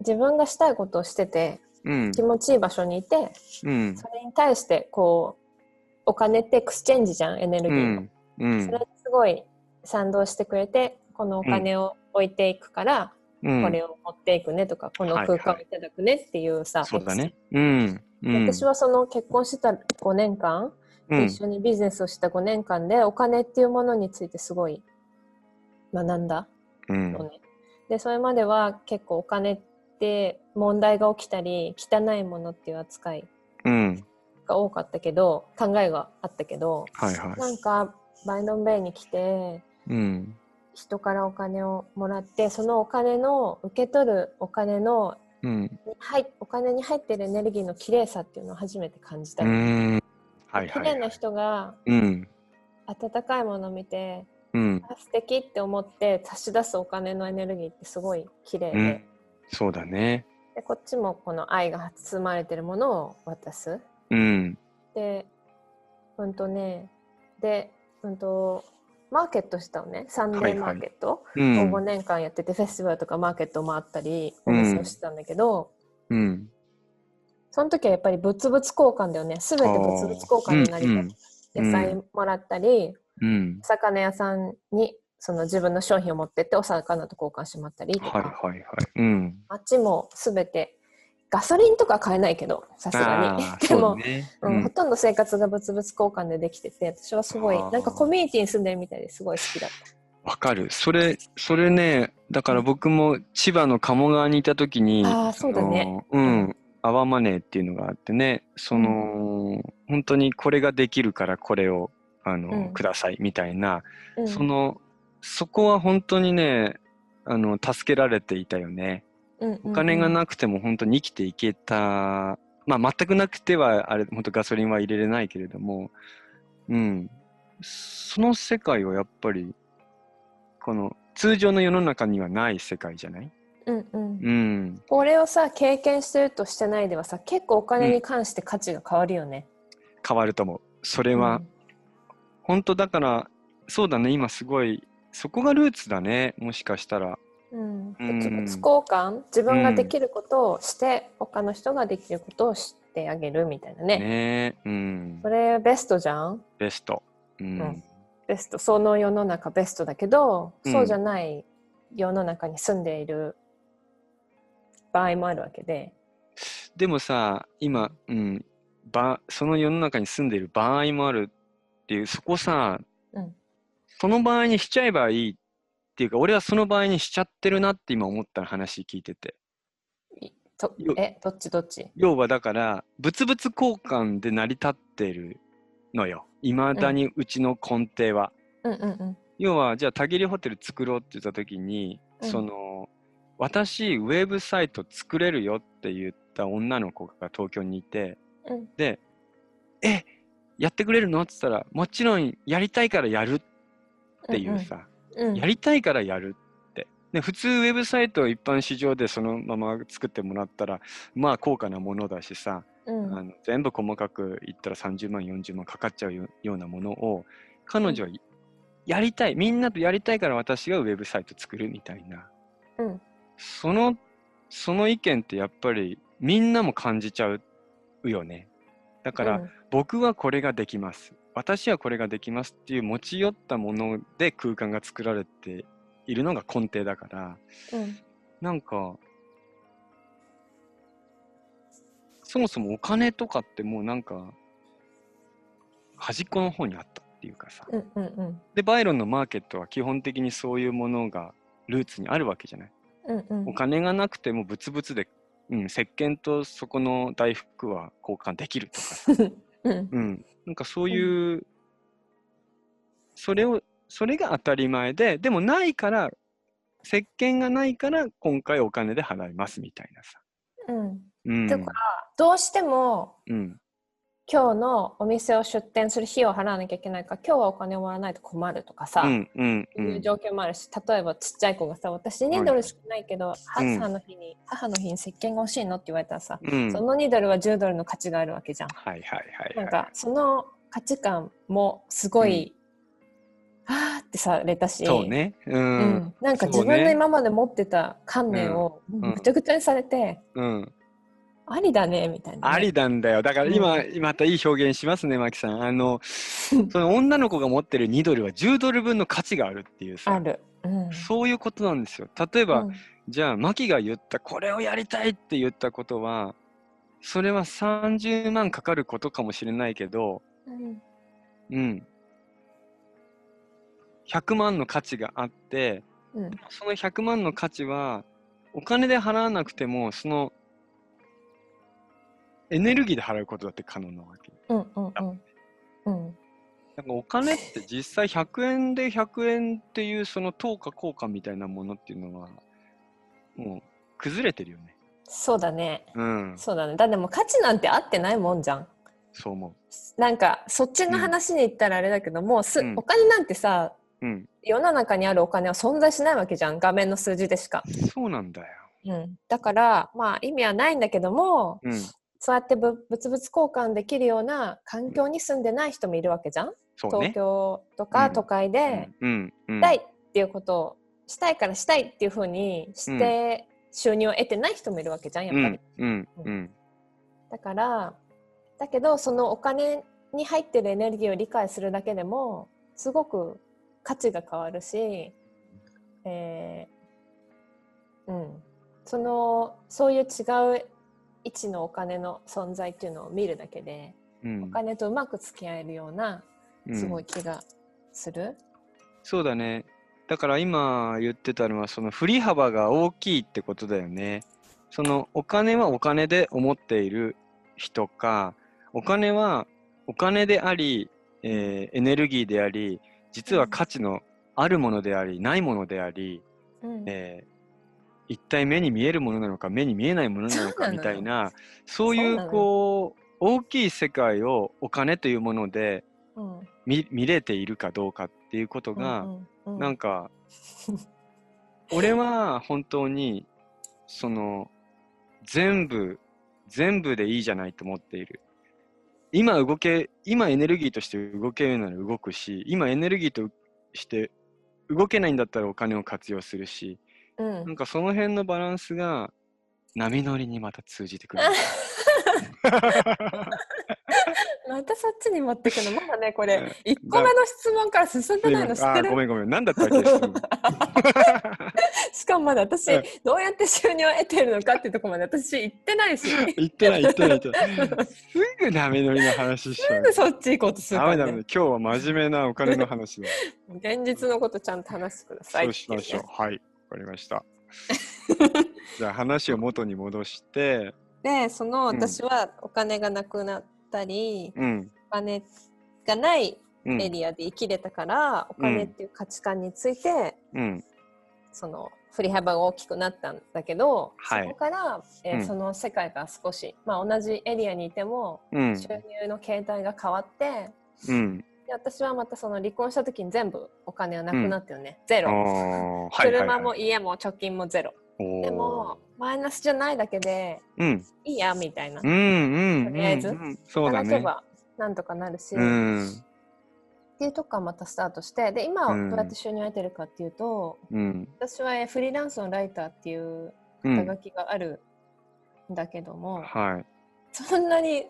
自分がしたいことをしててうん。気持ちいい場所にいてうん。それに対してこうお金って exchange じゃんエネルギーの、それにすごい賛同してくれてこのお金を置いていくから、うんこれを持っていくねとか、この空間をいただくねっていうさ、そうだね。うん。うん。私はその結婚してた5年間、うん一緒にビジネスをした5年間でお金っていうものについてすごい学んだうんのね。でそれまでは結構お金って問題が起きたり汚いものっていう扱いうん。が多かったけど考えがあったけどはいはなんかバイノンベイに来てい。うん。人からお金をもらってそのお金の受け取るお金のうん。はい、お金に入ってるエネルギーの綺麗さっていうのを初めて感じたうの、ん。はい綺はい。麗な人がうん。温かいものを見てうん。あ素敵って思って差し出すお金のエネルギーってすごい綺麗で,、うんそうだね。でこっちもこの愛が包まれてるものを渡すうん。でうんとねでうんとマーケットしたのねサンデーマーケットうをん。5年間やってて、フェスティバルとかマーケットを回ったりお店をしてたんだけど、うん。その時はやっぱり物々交換だよね全て物々交換になりたい、うん野菜もらったり、うん。お魚屋さんにその自分の商品を持ってってお魚と交換してもらったりとか、はいはいはい。うん。街も全てガソリンとか買えないけどさすがに。でも、ね。ううん。んほとんど生活が物々交換でできてて私はすごいなんかコミュニティに住んでるみたいですごい好きだっわかる。それ、それね、だから僕も千葉の鴨川にいた時に、たああそうだね。うん。アワマネーっていうのがあってね、その、本当にこれができるからこれを、あの、うん。くださいみたいな、うん。その、そこは本当にね、あの、助けられていたよね。お金がくなくても本当に生きていけた、まあ全くなくては、あれ、本当ガソリンは入れれないけれども、うん。その世界はやっぱり、この通常の世の中にはない世界じゃない？うんうんうん。これをさ経験してるとしてないではさ結構お金に関して価値が変わるよね、変わると思う。それは、本当だから、そうだね、今すごい、そこがルーツだね、もしかしたら。うん、交換自分ができることをして、他の人ができることをしててあげるみたいなね。ねうんそ。れベストじゃん？ベスト。うん。うんベスト。その世の中ベストだけど、うんそうじゃない世の中に住んでいる場合もあるわけで。でもさ、今、うん、ば、その世の中に住んでいる場合もあるっていう、そこさ、うんその場合にしちゃえばいいっていうか、俺はその場合にしちゃってるなって今思った話聞いてて。とよえ、どっちどっち？要はだから、物々交換で成り立ってるのよ。いまだにうちの根底は。うんうんうん。要は、じゃあ、たぎりホテル作ろうって言った時に、うんその、私、ウェブサイト作れるよって言った女の子が東京にいて、うんで、え、やってくれるの？って言ったら、もちろんやりたいからやるっていうさ、うんうん、やりたいからやるって。で、普通ウェブサイトを一般市場でそのまま作ってもらったら、まあ高価なものだしさ、うんあの全部細かく言ったら30万、40万かかっちゃうよようなものを、彼女はやりたい、みんなとやりたいから私がウェブサイト作るみたいな。うんその、その意見ってやっぱりみんなも感じちゃうよね。だから、うん僕はこれができます。私はこれができますっていう持ち寄ったもので空間が作られているのが根底だから、うんなんか、そもそもお金とかってもうなんか、端っこの方にあったっていうかさ。うんうんうんで、バイロンのマーケットは基本的にそういうものがルーツにあるわけじゃない？うんうんお金がなくても物々で、うん、石鹸とそこの大福は交換できるとかさ。うんうん。なんかそういう、それを、それが当たり前で、でもないから、石鹸がないから今回お金で払いますみたいなさ。うんうん。だからどうしてもうん。今日のお店を出店する費用を払わなきゃいけないから今日はお金をもらわないと困るとかさ、うん。うん。うん。いう状況もあるし例えばちっちゃい子がさ私2ドルしかないけど、うん母の日に母の日に石鹸が欲しいのって言われたらさ、うん。その2ドルは10ドルの価値があるわけじゃん。はいはいはい、はい。なんかその価値観もすごい、はーってされたしそうね。う。うんん、なんか自分の今まで持ってた観念をんぐちゃぐちゃにされて、うん。ありだねみたいなね、ありなんだよ。だから今、またいい表現しますね、マキさん。あの、その女の子が持ってる2ドルは10ドル分の価値があるっていうさ。ある。うんそういうことなんですよ。例えば、うんじゃあ、マキが言った、これをやりたいって言ったことは、それは30万かかることかもしれないけど、うんうん。100万の価値があって、うんその100万の価値は、お金で払わなくても、その、エネルギーで払うことだって可能なわけ。うんうんうんうんなんかお金って実際100円で100円っていうその等価交換みたいなものっていうのは、もう崩れてるよね。そうだねうん。そうだねだってもう価値なんてあってないもんじゃんそう思なんかそっちの話に行ったらあれだけども、すうんお金なんてさう。うん。世の中にあるお金は存在しないわけじゃん画面の数字でしか、そうなんだよ。うん、だからまあ意味はないんだけどもうん。そうやってぶ物々交換できるような環境に住んでない人もいるわけじゃん、ね東。京とうんか都会でうん。うん。したいっていうことをしたいからしたいっていうふうにして収入を得てない人もいるわけじゃんやっぱり、うん。うん。うん。だからだけどそのお金に入ってるエネルギーを理解するだけでもすごく価値が変わるし、えーうん、そのそういう違う位置のお金の存在っていうのを見るだけでうんお金とうまく付き合えるようなうんすごい気がする？そうだね。だから今言ってたのは、その振り幅が大きいってことだよね。そのお金はお金で思っている人か、お金はお金であり、えーエネルギーであり、実は価値のあるものであり、ないものであり、うんえー一体目に見えるものなのか、目に見えないものなのかみたいな、そういうこう、大きい世界をお金というものでうん。見見れているかどうかっていうことが、なんか、俺は本当に、その、全部、全部でいいじゃないと思っている。今動け、今エネルギーとして動けるなら動くし、今エネルギーとして動けないんだったらお金を活用するし、うんなんかその辺のバランスが波乗りにまた通じてくる。またそっちに持ってくの？まだね、これうん、1個目の質問から進んでないの知ってるごめんごめん。なんだったっけ？しかもまだ私うん、どうやって収入を得てるのかっていうところまで私言ってないし、言ってない言ってない言ってない。すぐダメ乗りの話しちゃうすぐ。そっち行こうとするねダメダメ。。今日は真面目なお金の話だ。現実のことちゃんと話してくださいそうしましょう。はい。わかりました。じゃあ話を元に戻して、ね。で、そのうん私はお金がなくなったり、うん。お金がないうん。エリアで生きれたから、お金っていう価値観について、うん。その振り幅が大きくなったんだけど、はいそこから、えーうんその世界が少し、まあ、同じエリアにいてもうん。収入の形態が変わってうん。で私はまたその離婚した時に全部お金はなくなったよね、ゼあロ、ーはいはいはい車も家も貯金もゼロおーでもマイナスじゃないだけでうん。いいやみたいな、うんうん。とりあえずうんうんそうだね。働けばなんとかなるし、うっん。ていうとこからまたスタートしてで今うんどうやって収入を得てるかっていうと、うん。私はえーフリーランスのライターっていううん肩書。きがあるんだけども、はい。そんなに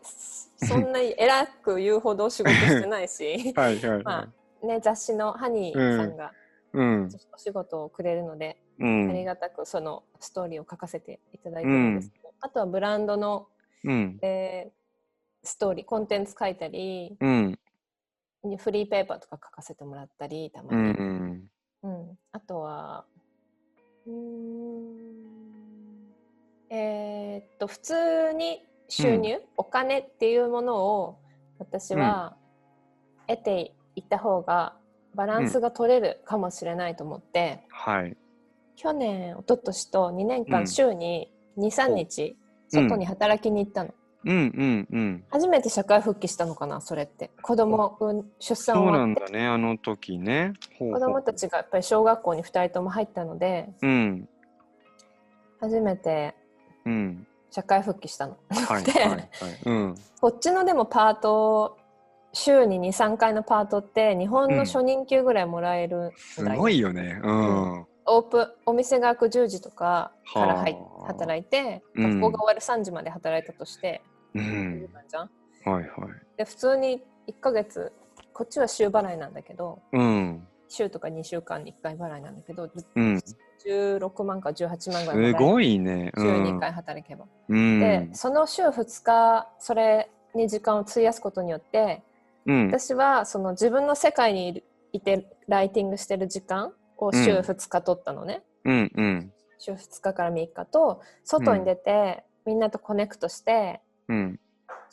そんなに偉く言うほど仕事してないし はいはいまはあね雑誌のハニーさんがい。うん。お仕事をくれるので、うありん。がたくそのストーリーを書かせていただいてるんですけど、あとはブランドの、うん。えーストーリーコンテンツ書いたりうん。フリーペーパーとか書かせてもらったりたまうに、ん。うんあとはうーんえーっと普通に収入、お金っていうものを私は得ていった方がバランスが取れるかもしれないと思って、はい。去年一昨年と2年間うん週に23日うん外に働きに行ったの、うんうんうん。初めて社会復帰したのかなそれって子供うん出産そうな終わってんだね、あの時ね。ほうほう子供たちがやっぱり小学校に2人とも入ったのでうん。初めてうん。社会復帰したの。ではいはいはい。うん。こっちのでもパート週に23回のパートって日本の初任給ぐらいもらえるんすごいよね。うん。オープンお店が開く10時とかから入働いてうん学校が終わる3時まで働いたとして、うんはいはい。で普通に1ヶ月こっちは週払いなんだけどうん。週とか2週間に1回払いなんだけどうん。16万か18万ぐらいすごいね。週2回働けば。うん。でその週2日それに時間を費やすことによってうん。私はその自分の世界にいてライティングしてる時間を週うん2日取ったのね、うんうん。週2日から3日と外に出て、みんなとコネクトしてうん。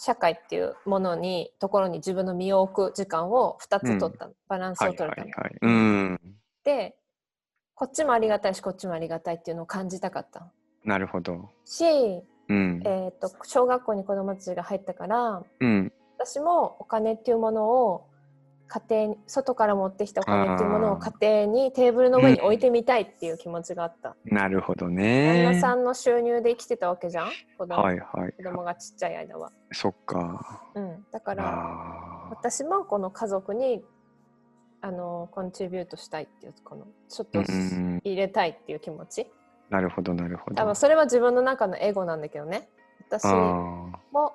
社会っていうものにところに自分の身を置く時間を2つ取ったの、バランスはいを取れたの、はいはい。うん。でこっちもありがたいしこっちもありがたいっていうのを感じたかったなるほど。し、うん。えー、と小学校に子どもたちが入ったからうん。私もお金っていうものを家庭に外から持ってきたお金っていうものをあ家庭にテーブルの上に置いてみたいっていう気持ちがあった、なるほど旦ね那。さんの収入で生きてたわけじゃん子供,、はいはい。子供がちっちゃい間は、そっか。うん、だから。私もこの家族にあのコントリビュートしたいっていうこのちょっとうん入れたいっていう気持ちなるほどなるほど。多分それは自分の中のエゴなんだけどね私あも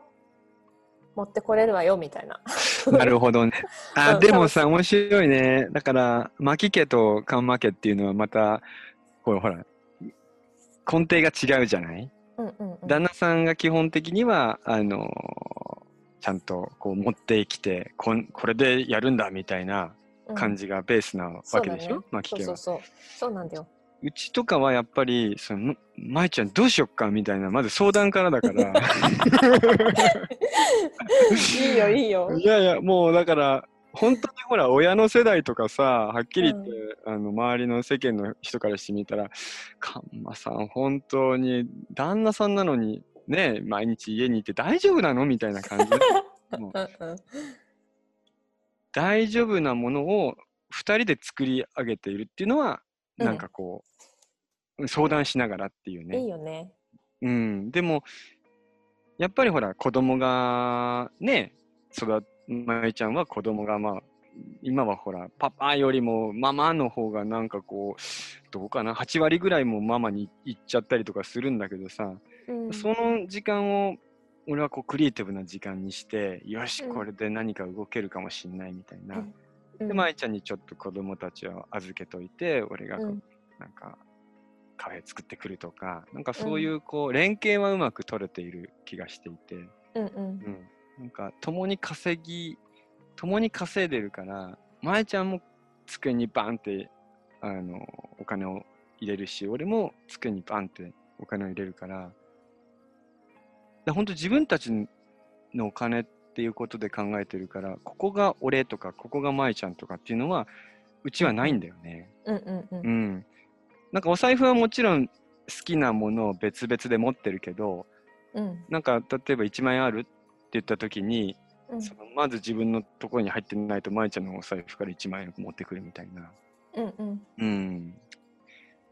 持ってこれるわよみたいなあ。なるほどね。あ、う。んでもさ、面白いね。だから、牧家とカンマ家っていうのはまた、これほら、根底が違うじゃない？うんうん、うん、旦那さんが基本的には、あのーちゃんとこう持ってきてこん、これでやるんだみたいな感じがベースなわけでしょ、牧家は。そうそうそう。そうなんだようちとかはやっぱり、その、まいちゃんどうしよっかみたいな、まず相談からだから。いいよいいよ。いやいや、もうだから、本当にほら、親の世代とかさ、はっきり言って、あの周りの世間の人からしてみたら、カンマさん、本当に旦那さんなのに、ね、毎日家にいて大丈夫なのみたいな感じ。大丈夫なものを2人で作り上げているっていうのは、うんなんかこう、相談しながらっていうね。いいよね。うん、でも、やっぱりほら、子供がね、育まいちゃんは子供がまあ、今はほら、パパよりもママの方がなんかこう、どうかな、8割ぐらいもママに行っちゃったりとかするんだけどさ、うん。その時間を俺はこうクリエイティブな時間にしてよしうん。これで何か動けるかもしんないみたいな、うんで舞ちゃんにちょっと子供たちを預けといて俺がこう、うん。なんかカフェ作ってくるとかなんかそういうこう連携はうまく取れている気がしていて、うんうん。うん、なんか共に稼ぎ共に稼いでるから舞ちゃんも机にバンってあのお金を入れるし俺も机にバンってお金を入れるから。だ本当自分たちのお金っていうことで考えてるからここが俺とかここが舞ちゃんとかっていうのはうちはないんだよね。うんうんうん。うん、なんかお財布はもちろん好きなものを別々で持ってるけどうん。なんか例えば1万円あるって言った時にうん。そのまず自分のところに入ってないと舞ちゃんのお財布から1万円持ってくるみたいな、うんうん。うん、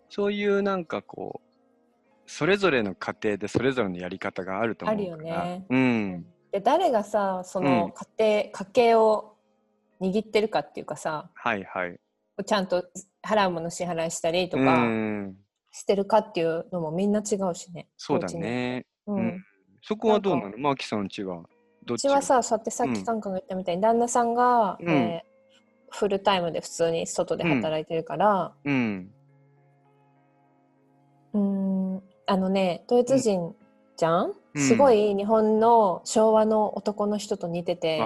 そういうなんかこうそれぞれの家庭でそれぞれのやり方があると思うから。あるよね。うん、で誰がさそうん。の家庭、家計を握ってるかっていうかさはいはい。ちゃんと払うもの支払いしたりとうかんしてるかっていうのもみんな違うしね。そうだね、ううん。ん、そこはどうなの？マーキさんちは？どっち？うちはさそうやってさっきカンカンが言ったみたいに、旦那さんが、うん。えーフルタイムで普通に外で働いてるから、うん。うーん。あのねドイツ人じゃん、うん。すごい日本の昭和の男の人と似てて、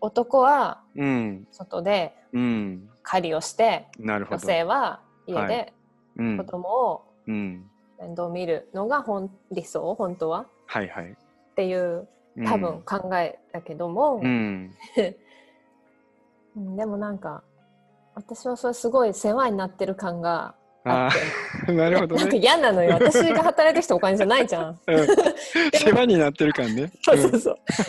男はうん。外でうん。狩りをして女なるほど。性は家はでうん。子供をうん。面倒見るのが本理想本当は。はいはい。っていううん。多分考えだけども、うん。うんでもなんか私はそれすごい世話になってる感があ なるほどなんかね嫌なのよ。私が働いてきたお金じゃないじゃん。うん。世話になってる感ね。そうそうそう。私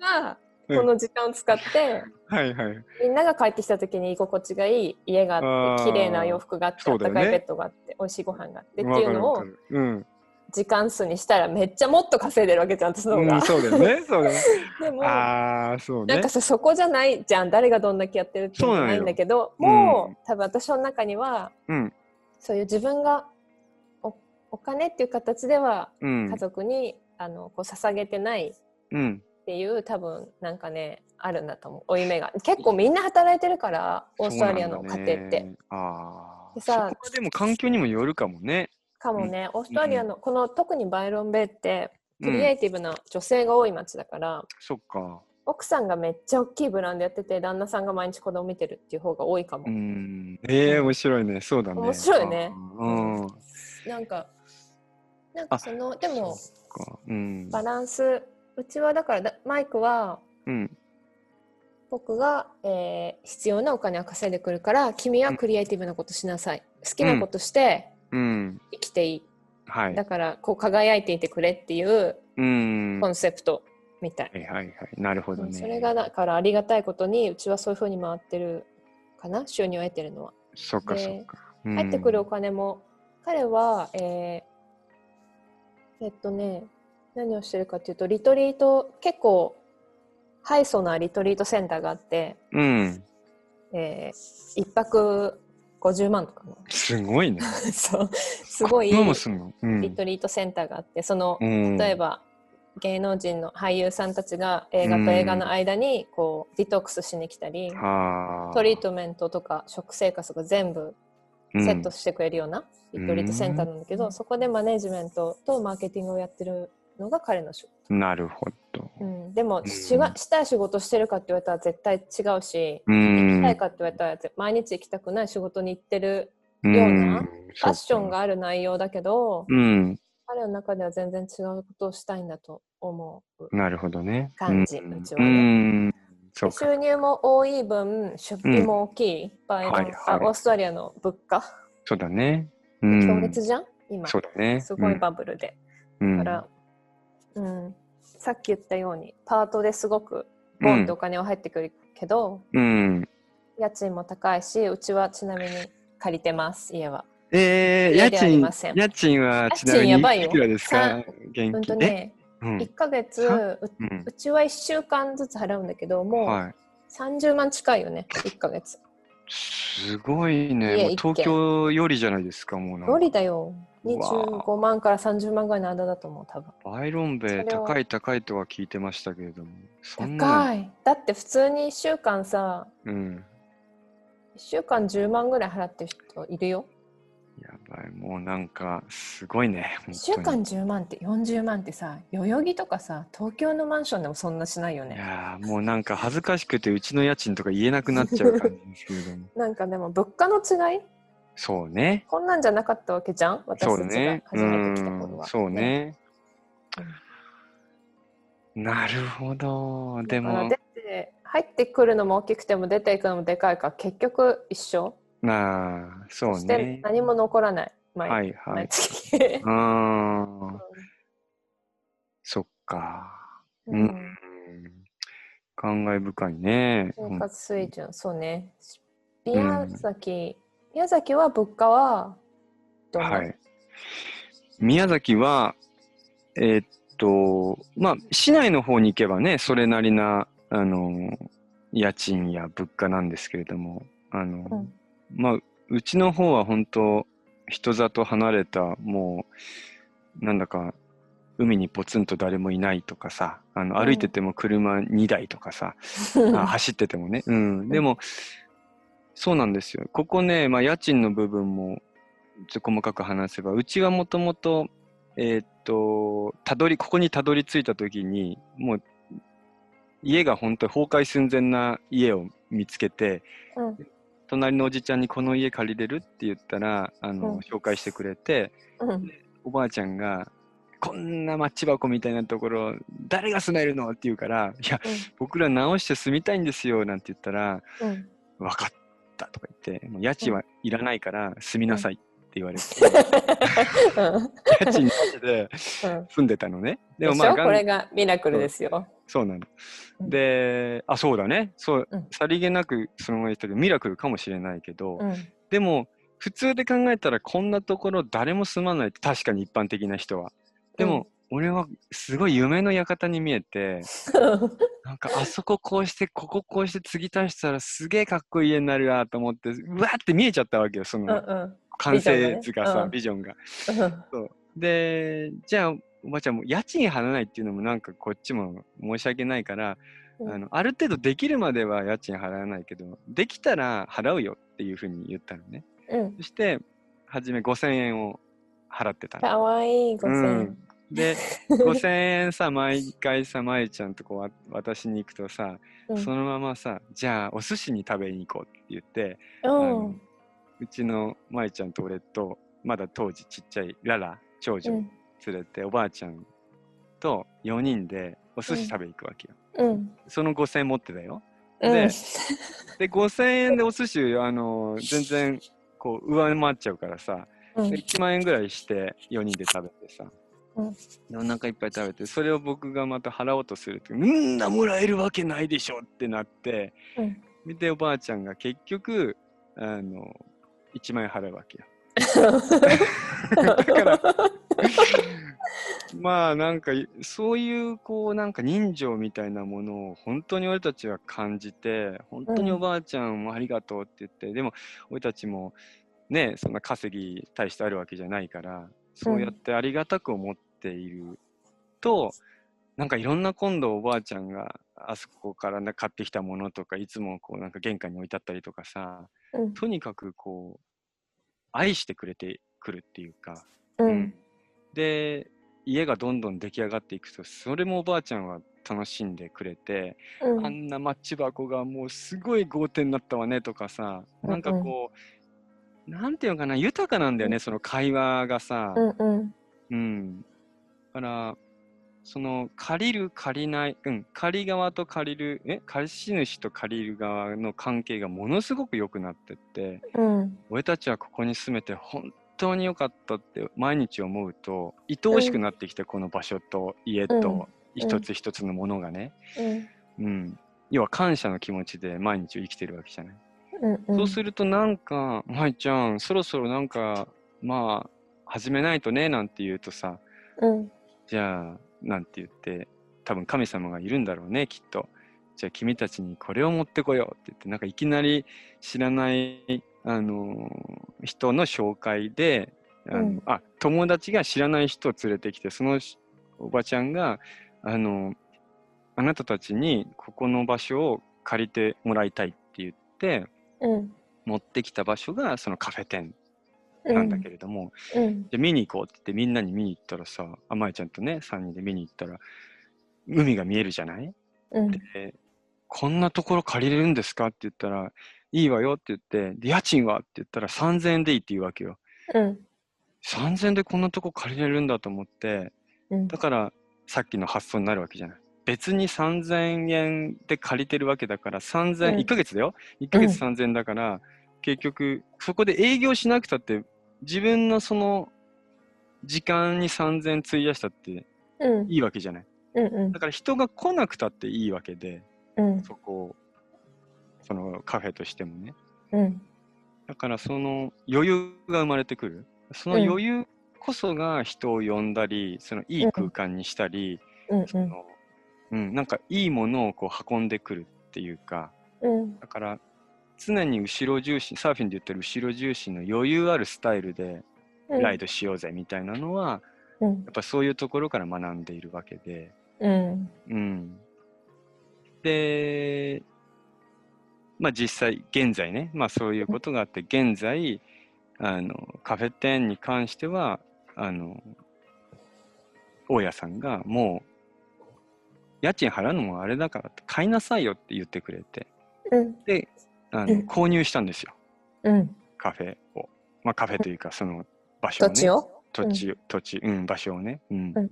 がうん。この時間を使って、はいはい。みんなが帰ってきた時に居心地がいい家があって綺麗な洋服があって、あったかいベッドがあって美味しいご飯があってってわいうのをうん。時間数にしたらめっちゃもっと稼いでるわけじゃん私の方が。うん、そうだよね。そうだよね。でもああそうね。なんかさそこじゃないじゃん。誰がどんだけやってるってないんだけどもう、うん。多分私の中にはうんそういう自分がおお金っていう形ではうん。家族に、あのこう捧げてないうん。っていう多分なんかねあるんだと思う。負い目が。結構みんな働いてるからオーストラリアの家庭って、ねああでさそこはでも環境にもよるかもね。かもね、オーストラリアのこの特にバイロンベイってうん。クリエイティブな女性が多い町だから、そっか奥さんがめっちゃ大きいブランドやってて旦那さんが毎日子供見てるっていう方が多いかも、うん。ええ面白いね。そうだね。面白いね。うん。なんかなんかそのでもうん。バランスうちはだからだマイクはうん。僕が、えー必要なお金を稼いでくるから君はクリエイティブなことしなさい、好きなことしてうん。生きていい、はい。だからこう輝いていてくれっていううん。コンセプトみたい、はいはいはい。なるほどね。それがだからありがたいことにうちはそういうふうに回ってるかな？収入を得てるのは。そっかでそっか。入ってくるおうん金も、彼は、えーえっとね何をしてるかっていうとリトリート結構ハイソなリトリートセンターがあって、うん。えー、1泊50万とかのすごいね。そう。すごいリトリートセンターがあってそのうん。例えば芸能人の俳優さんたちが映画と映画の間にこうディトックスしに来たりはあ。トリートメントとか食生活が全部うん。セットしてくれるようなリトリートセンターなんだけど、そこでマネジメントとマーケティングをやってるのが彼の仕事、なるほど。うん、でも、ん。しがしたい仕事してるかって言われたら絶対違うし、う行きんたいかって言われたらぜ毎日行きたくない仕事に行ってるうん。ようなフファッションがある内容だけど、うん彼の中では全然違うことをしたいんだと思う。なるほどね。感じん。うちはね。収入も多い分出費も大きい場合の、はいはい。あオーストラリアの物価、そうだね。うん。強烈じゃん？今。そうだね。すごいバブルで、うん。だから、うん。さっき言ったようにパートですごくボンってお金は入ってくるけど、うん。家賃も高いしうちはちなみに借りてます家はえー、家賃家賃はちなみ家賃やばいよ。にいくらですか？さ現金えね、うん。1ヶ月さううちは1週間ずつ払うんだけどもうはい。30万近いよね1ヶ月。すごいね。東京よりじゃないですか、もうなんか。無理だよ。うわ25万から30万ぐらいの間だと思う多分。バイロンベ高い高いとは聞いてましたけれども。高い。だって普通に1週間さうん。1週間10万ぐらい払ってる人いるよやばいもうなんかすごいね1週間本当に。10万って40万ってさ代々木とかさ東京のマンションでもそんなしないよいねやーもうなんか恥ずかしくてうちの家賃とか言えなくなっちゃう感じで すけれどもなんかでも物価の違い？そうね。こんなんじゃなかったわけじゃん私そうたちがね。初めて来た頃は。うんそうね。なるほど。でも入ってくるのも大きくても出ていくのもでかいから結局一緒なあそうしてね何も残らない。毎,、はいはい。毎月。うー。んそっか。ううん。ん感慨深いね。生活水準。そうね。宮崎、宮崎は物価はどんな、はい。宮崎は、えーっと、まあ、市内の方に行けばね、それなりな、あの、家賃や物価なんですけれども、あの、うんまあ、うちの方は本当、人里離れた、もう、なんだか、海にポツンと誰もいないとかさ、あのうん歩いてても車2台とかさ、あ走っててもね。うん。でも、そうなんですよ。ここね、まあ、家賃の部分も、細かく話せば、うちはもともと、えーっと、たどり、ここにたどり着いたときに、もう、家が本当に崩壊寸前な家を見つけて、うん隣のおじちゃんにこの家借りれるって言ったら、あの、うん。紹介してくれて、うん。おばあちゃんが、こんなマッチ箱みたいなところ、誰が住めるのって言うから、いや、僕ら直して住みたいんですよ、なんて言ったら、うん。分かったとか言って、もう家賃はいらないから住みなさいって言われて、家賃なしでうん。住んでたのね。ででもまあ、これがミラクルですよ。そうなの。うんで、あ、そうだね。そううん、さりげなくそのまま言ったけど、ミラクルかもしれないけど、うんでも、普通で考えたらこんなところ誰も住まないって確かに一般的な人は。でも、俺はすごい夢の館に見えて、なんかあそここうして、こここうして継ぎ足したらすげえかっこいい家になるわと思って、うわーって見えちゃったわけよ、そうんのうん完成図がさ、ビビジョンが。うんで、じゃあ、おばあちゃんも家賃払わないっていうのもなんかこっちも申し訳ないから、うん。あのある程度できるまでは家賃払わないけど、できたら払うよっていうふうに言ったのね。うん。そして、初め5000円を払ってたの。かわいい5000円。で、5000円さ、毎回さ、まゆちゃんとこうわ渡しに行くとさ、うん。そのままさ、じゃあお寿司に食べに行こうって言って、うちのまゆちゃんと俺と、まだ当時ちっちゃいララ、長女連れて、おばあちゃんと4人でお寿司食べに行くわけよ。うん。その5000円持ってたよ。うん。で で、5000円でお寿司、あの、全然、こう、上回っちゃうからさ、うん。1万円ぐらいして4人で食べてさ、うん。でお腹いっぱい食べてそれを僕がまた払おうとするとうんなもらえるわけないでしょってなってうん。でおばあちゃんが結局あの1万円払うわけよ。だからまあなんかそういうこうなんか人情みたいなものを本当に俺たちは感じて本当におばあちゃんもありがとうって言って、でも俺たちもねそんな稼ぎ大してあるわけじゃないからそうやってありがたく思っていると、なんかいろんな今度おばあちゃんがあそこからな買ってきたものとかいつもこうなんか玄関に置いてあったりとかさうん。とにかくこう愛してくれてくるっていうか。うん。で家がどんどん出来上がっていくとそれもおばあちゃんは楽しんでくれて、うん。あんなマッチ箱がもうすごい豪邸になったわねとかさなんかこう、なんていうのかな豊かなんだよね、その会話がさ、うんうん。うん。だから、その借りる借りない、うん、借り側と借りる、え、貸し主と借りる側の関係がものすごく良くなってって、うん。俺たちはここに住めて本当に良かったって毎日思うと、愛おしくなってきて、この場所と家とうん一つ一つのものがね、うんうん。要は感謝の気持ちで毎日を生きてるわけじゃない。うんうんそうするとなんか、舞ちゃん、そろそろなんか、まあ、始めないとね、なんて言うとさ、うんじゃあ、なんて言って、多分神様がいるんだろうね、きっと。じゃあ君たちにこれを持ってこようって言って、なんかいきなり知らない、あのー人の紹介で、あの、うんあ友達が知らない人を連れてきてそのしおばちゃんがあのあなたたちにここの場所を借りてもらいたいって言ってうん。持ってきた場所がそのカフェ店うなんだけれども、うん。で見に行こうって言ってみんなに見に行ったらさあまえちゃんとね3人で見に行ったら海が見えるじゃない？うん。でこんなところ借りれるんですか？って言ったらいいわよって言ってで家賃はって言ったら3000円でいいって言うわけようん。3000円でこんなとこ借りれるんだと思ってうんだからさっきの発想になるわけじゃない別に3000円で借りてるわけだから3000円、うん1ヶ月だよ1ヶ月3000円だから、結局そこで営業しなくたって自分のその時間に3000円費やしたってうん。いいわけじゃないうん。うんだから人が来なくたっていいわけでうん。そこをそのカフェとしてもねうん。だからその余裕が生まれてくるそのうん余裕こそが人を呼んだりそのいい空間にしたり、うん。そのうん、なんかいいものをこう運んでくるっていうかうん。だから常に後ろ重心サーフィンで言ってる後ろ重心の余裕あるスタイルでうん。ライドしようぜみたいなのは、うん。やっぱそういうところから学んでいるわけで、うん。うん、でまあ実際現在ね、まあ、そういうことがあって現在あのカフェ店に関してはあの大家さんがもう家賃払うのもあれだからって買いなさいよって言ってくれてうん。であのうん。購入したんですよ。うん。カフェを。まあカフェというかその場所をね。土地を？土地、土地、うん、場所をね。うん。うん。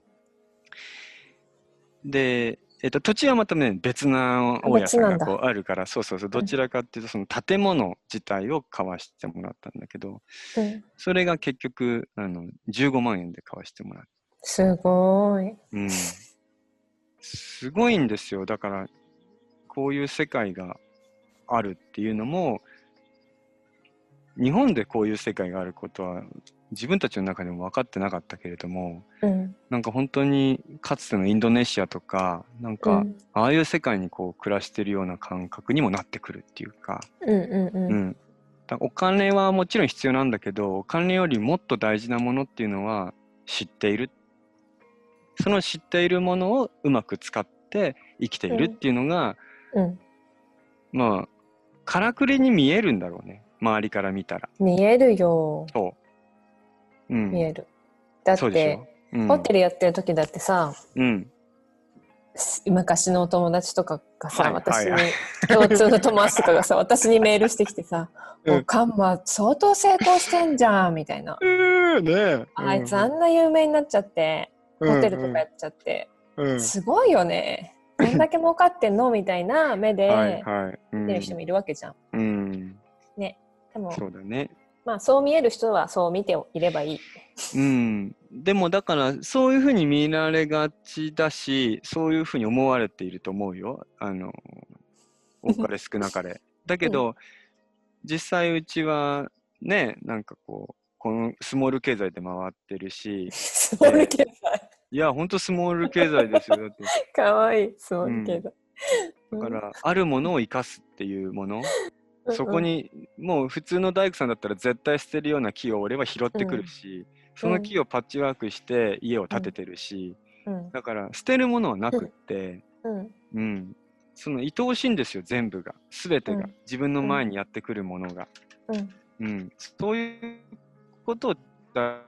で、えっと、土地はまたね、別な大家さんがこうあるから、そうそうそう、どちらかっていうと、その建物自体を買わしてもらったんだけど、うん。それが結局、あの、15万円で買わしてもらっすごい。た。うん。すごいんですよ。だから、こういう世界があるっていうのも、日本でこういう世界があることは、自分たちの中でも分かってなかったけれども、うん。なんか本当にかつてのインドネシアとか、なんうかん。ああいう世界にこう暮らしてるような感覚にもなってくるっていうか、うん。うん。ううん。ん。だお金はもちろん必要なんだけど、お金よりもっと大事なものっていうのは知っている。その知っているものをうまく使って生きているっていうのが、うん。まあ、からくりに見えるんだろうね。周りから見たら。見えるよ。そう。うん。見える。だってホテルやってる時だってさ、昔のお友達とかがさ、はい私に、はいはい共通の友達とかがさ、私にメールしてきてさ、うんもうカンマ相当成功してんじゃんみたいな。ねあいつあんな有名になっちゃって、ホテルとかやっちゃって、うんうんすごいよね。どんだけ儲かってんの？みたいな目で見てる人もいるわけじゃん。うん。でも、そうだね。まあそう見える人はそう見ていればいい。うん。でもだから、そういうふうに見られがちだし、そういうふうに思われていると思うよ。あの、多かれ少なかれ。だけど、実際うちはね、なんかこう、このスモール経済で回ってるし、スモール経済。いや、ほんとスモール経済ですよ。だって。かわいい、スモール経済。だから、あるものを生かすっていうもの、そこに、もう普通の大工さんだったら絶対捨てるような木を俺は拾ってくるし、その木をパッチワークして家を建ててるし、うん、だから捨てるものはなくって、うん、うん、その愛おしいんですよ、全部が。すべてが、うん。自分の前にやってくるものが。うん、うん、そういうことを大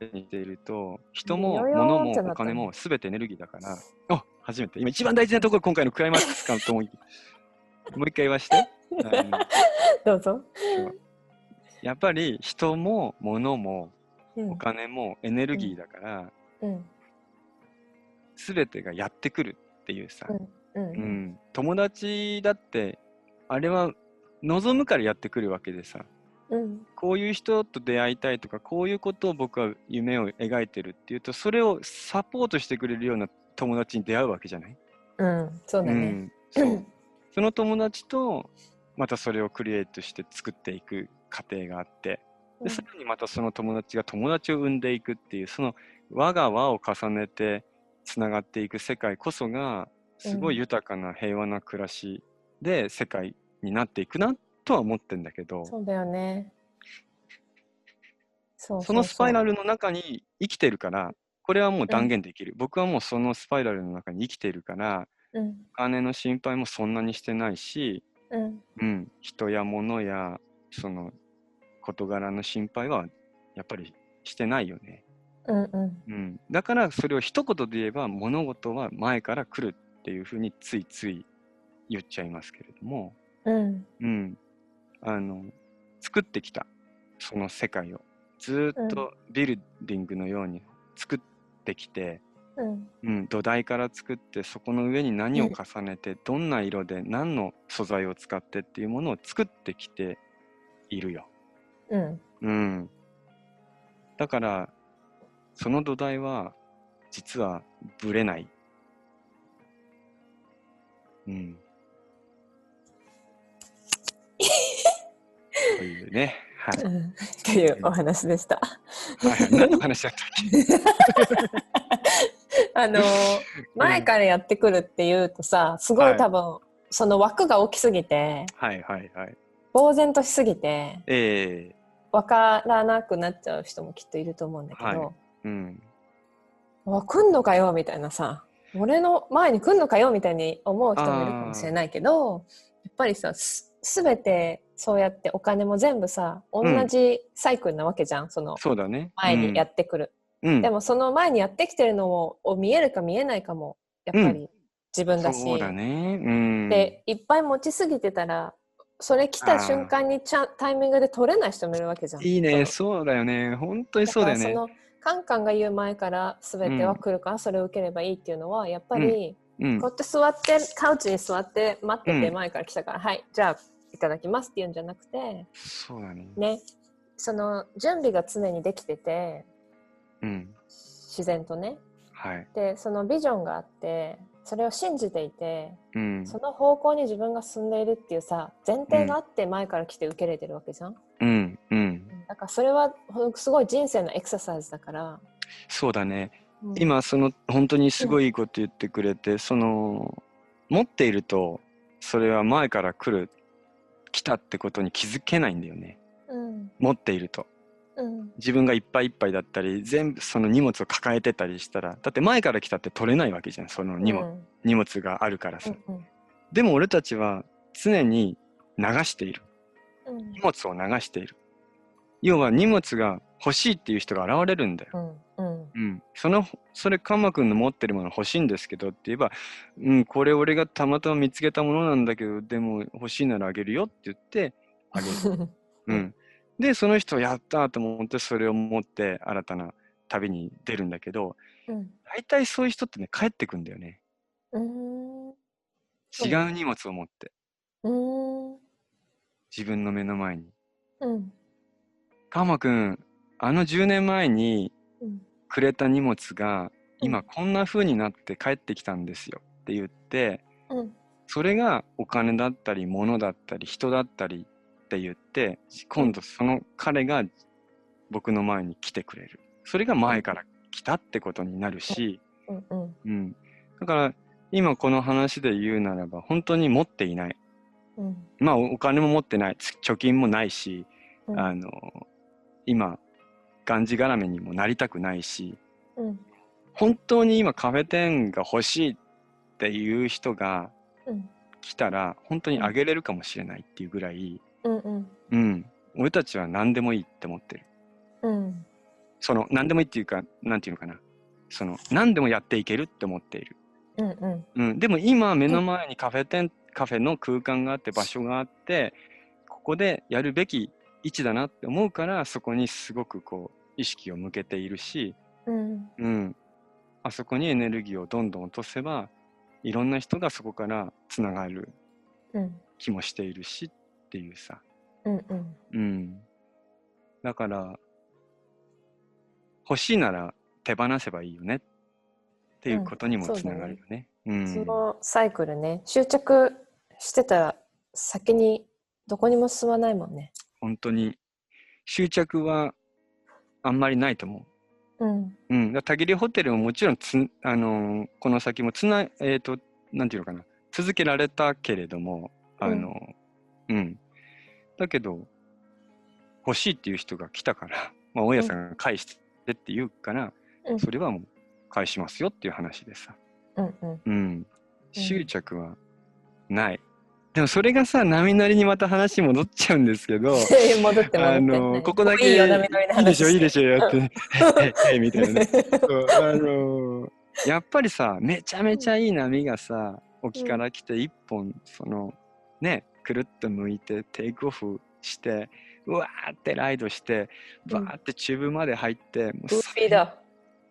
事にしていると、人も物もお金もすべてエネルギーだから、あ初めて、今一番大事なところ、今回のクライマックスかと思い、もう一回言わして。どうぞ。やっぱり人も物もうん。お金もエネルギーだから、うん、すべてがやってくるっていうさ、うん、うん。ん、友達だってあれは望むからやってくるわけでさ。うん、こういう人と出会いたいとかこういうことを僕は夢を描いてるっていうとそれをサポートしてくれるような友達に出会うわけじゃない、うん、そうだね。ん、そう。その友達とまたそれをクリエイトして作っていく過程があってうんでさらにまたその友達が友達を生んでいくっていうその輪が輪を重ねてつながっていく世界こそがすごい豊かな平和な暮らしで世界になっていくなとは思ってんだけど、そうだよね。そのスパイラル。ルの中に生きてるから、これはもう断言できる。僕はもうそのスパイラルの中に生きてるから、うん。お金の心配もそんなにしてないし、うん。うん、人や物やその事柄の心配はやっぱりしてないよね。うん。うん。うん、だからそれを一言で言えば物事は前から来るっていうふうについつい言っちゃいますけれども、うん。うん、あの作ってきたその世界をずーっとビルディングのように作ってきて、うん。うん、土台から作ってそこの上に何を重ねて、どんな色で何の素材を使ってっていうものを作ってきているよ。うん。うん、だからその土台は実はぶれない。うん。というね。はい。うん。っていうお話でした。はい、何の話だったっけ？あのー前からやってくるっていうとさすごはい。い多分、その枠が大きすぎてはいはいはい。呆然としすぎてええ。分からなくなっちゃう人もきっといると思うんだけど、はい。うん。わ来んのかよみたいなさ俺の前に来んのかよみたいに思う人もいるかもしれないけどやっぱりさす全てそうやってお金も全部さ同じサイクルなわけじゃん、そのそうだね。前にやってくる、うん、うんでもその前にやってきてるのをを見えるか見えないかもやっぱり自分だし、そうだね。うん。でいっぱい持ちすぎてたらそれ来た瞬間にちゃんタイミングで取れない人もいるわけじゃん。いいね、そうだよね。本当にそうだよね。カンカンが言う前から全ては来るからそれを受ければいいっていうのはやっぱり、うんこうやって座ってカウチに座って待っててうん前から来たから、はいじゃあいただきますっていうんじゃなくてそうだね。ねその準備が常にできててうん。自然とねはい。でそのビジョンがあってそれを信じていてうん。その方向に自分が進んでいるっていうさ前提があって前から来て受け入れてるわけじゃん、うん。うん。だからそれはすごい人生のエクササイズだから、そうだね。うん今、その、本当にすごいいいこと言ってくれて、その、持っていると、それは前から来る、来たってことに気づけないんだよね。うん持っていると。うん自分がいっぱいいっぱいだったり、全部その荷物を抱えてたりしたら、だって前から来たって取れないわけじゃん、その荷物,、うん荷物があるからさ。うんでも俺たちは常に流している。うん荷物を流している。要は荷物が欲しいっていう人が現れるんだよ。うんうんうん。その、それ、カンマ君の持ってるもの欲しいんですけどって言えば、うん、これ俺がたまたま見つけたものなんだけど、でも欲しいならあげるよって言って、あげる。うん。で、その人やったと思って、それを持って新たな旅に出るんだけど、うん。大体そういう人ってね、帰ってくんだよね。うん。違う荷物を持って、うん。自分の目の前に。うん。カンマ君、あの10年前にうん。くれた荷物が、うん。今こんな風になって帰ってきたんですよって言って、うん。それがお金だったり物だったり人だったりって言って今度その彼が僕の前に来てくれる。それが前から来たってことになるし、うんうんうん、だから今この話で言うならば本当に持っていない。うん。まあおお金も持ってない。つ貯金もないし、うん。あの今がんじがらめにもなりたくないしうん。本当に今カフェ店が欲しいっていう人がうん。来たら本当にあげれるかもしれないっていうぐらい、うんうん。うん、俺たちは何でもいいって思ってる。うん。その何でもいいっていうか、なんていうのかな。その何でもやっていけるって思っている。うんうん。うん、でも今目の前にカフェ店、カフェの空間があって場所があって、ここでやるべき位置だなって思うから、そこにすごくこう意識を向けているし、うん。うん、あそこにエネルギーをどんどん落とせば、いろんな人がそこからつながるうん。気もしているしっていうさ。うんうんうん。だから、欲しいなら手放せばいいよねっていうことにもうんつながるよね。うん。そのサイクルね執着してたら先にどこにも進まないもんね本当に執着はあんまりないと思うんう。うん。だたぎりホテルももちろんつ、あのーこの先もつな、えっ、と、なんていうのかな。続けられたけれども、あのーうん。だけど、欲しいっていう人が来たから、まあ、大家さんが返してって言うから、うんそれはもう返しますよっていう話でさ。うんうんうん。執着はない。でもそれがさ、波乗りにまた話戻っちゃうんですけど。あのここだけいいでしょ、いいでししょ、やって、ね、へいみたいなね。あのやっぱりさ、めちゃめちゃいい波がさ、沖から来て一本、その、ね、くるっと向いて、テイクオフして、うわーってライドして、バーってチューブまで入って、もうグーフィーだ。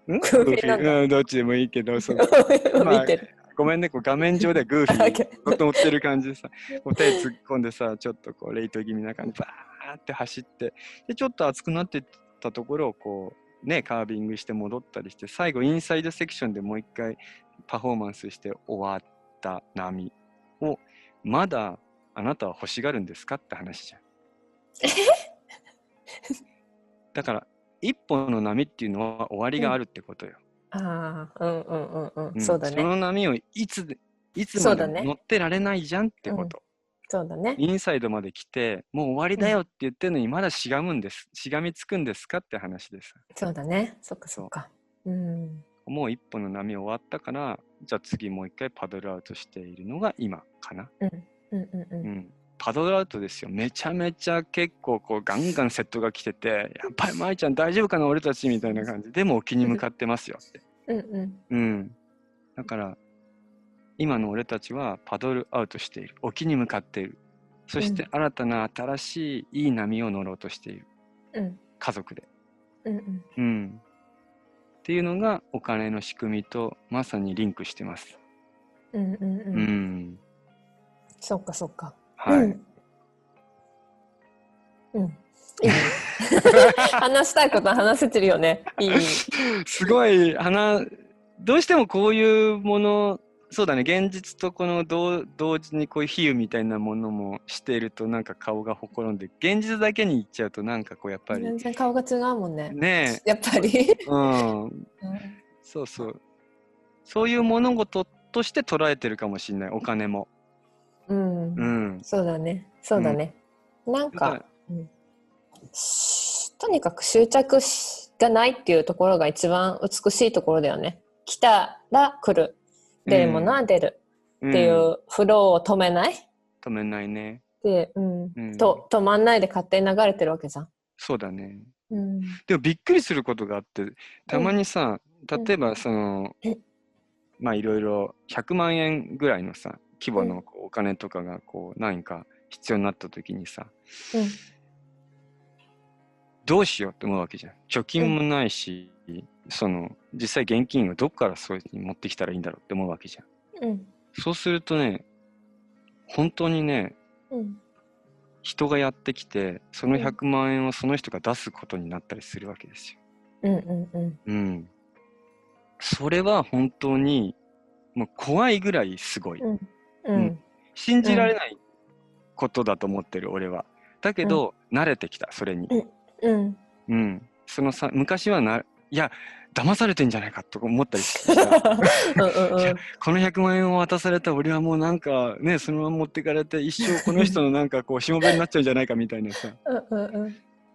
ん？グーフィーうん、どっちでもいいけど、そう。見てる。ごめんね、こう画面上ではグーフィー 乗ってる感じでさ、こう手突っ込んでさ、ちょっとこうレイト気味な感じ、バーって走って、で、ちょっと熱くなってったところをこう、ね、カービングして戻ったりして、最後インサイドセクションでもう一回パフォーマンスして終わった波を、まだあなたは欲しがるんですかって話じゃん。だから、一本の波っていうのは終わりがあるってことよ。ああ、うんうんうんう。うんんそうだね。その波をいつで、いつまで乗ってられないじゃんってこと。そうだね。インサイドまで来て、もう終わりだよって言ってるのに、まだしがむんです。しがみつくんですかって話です。そうだね。そっかそっか。うん。もう一本の波終わったから、じゃあ次もう一回パドルアウトしているのが今かな。うんうんうんう。うんん。パドルアウトですよ。めちゃめちゃ結構こうガンガンセットが来てて、やっぱり舞ちゃん大丈夫かな俺たちみたいな感じでも沖に向かってますよって。うんうん。うん。だから、今の俺たちはパドルアウトしている。沖に向かっている。そしてうん新たな新しいいい波を乗ろうとしている。うん家族で。うんうん。うん。っていうのがお金の仕組みとまさにリンクしてます。うんうんううん。ん。そっかそっか。はい。うん。うん。いいね 話したいことは話せてるよね。いい。いいすごい、花、どうしてもこういうもの、そうだね、現実とこの同同時にこういう比喩みたいなものもしているとなんか顔がほころんで、現実だけに行っちゃうとなんかこうやっぱり、全然顔が違うもんね。ねやっぱり。え、うん、そうそう。そういう物事として捉えてるかもしれない、お金も。うん。うん。そうだね。そうだね。なんだからか、うんしとにかく執着しがないっていうところが一番美しいところだよね。来たら来る。出るものは出るっていんうフローを止めない。止めないね。で、うんうんと止まんないで勝手に流れてるわけじゃん。そうだね。うんでもびっくりすることがあって、たまにさ、例えばその、うんまあいろいろ100万円ぐらいのさ、規模うのこうお金とかがこう何か必要になった時にさ、うんどうしようって思うわけじゃん。貯金もないし、その実際現金をどっからそういうに持ってきたらいいんだろうって思うわけじゃん。うんそうするとね、本当にね、うん人がやってきて、そのうん100万円をその人が出すことになったりするわけですよ。うんうんうんうん。それは本当に、もう怖いぐらいすごい。うんううんん信じられないことだと思ってる、俺は。だけど、慣れてきた、それに。うんうん。そのさ、昔はな、いや、騙されてんじゃないかとか思ったりした。うんうんうんこの100万円を渡された俺はもうなんかね、そのまま持ってかれて一生この人のなんかこう しもべになっちゃうんじゃないかみたいなさ。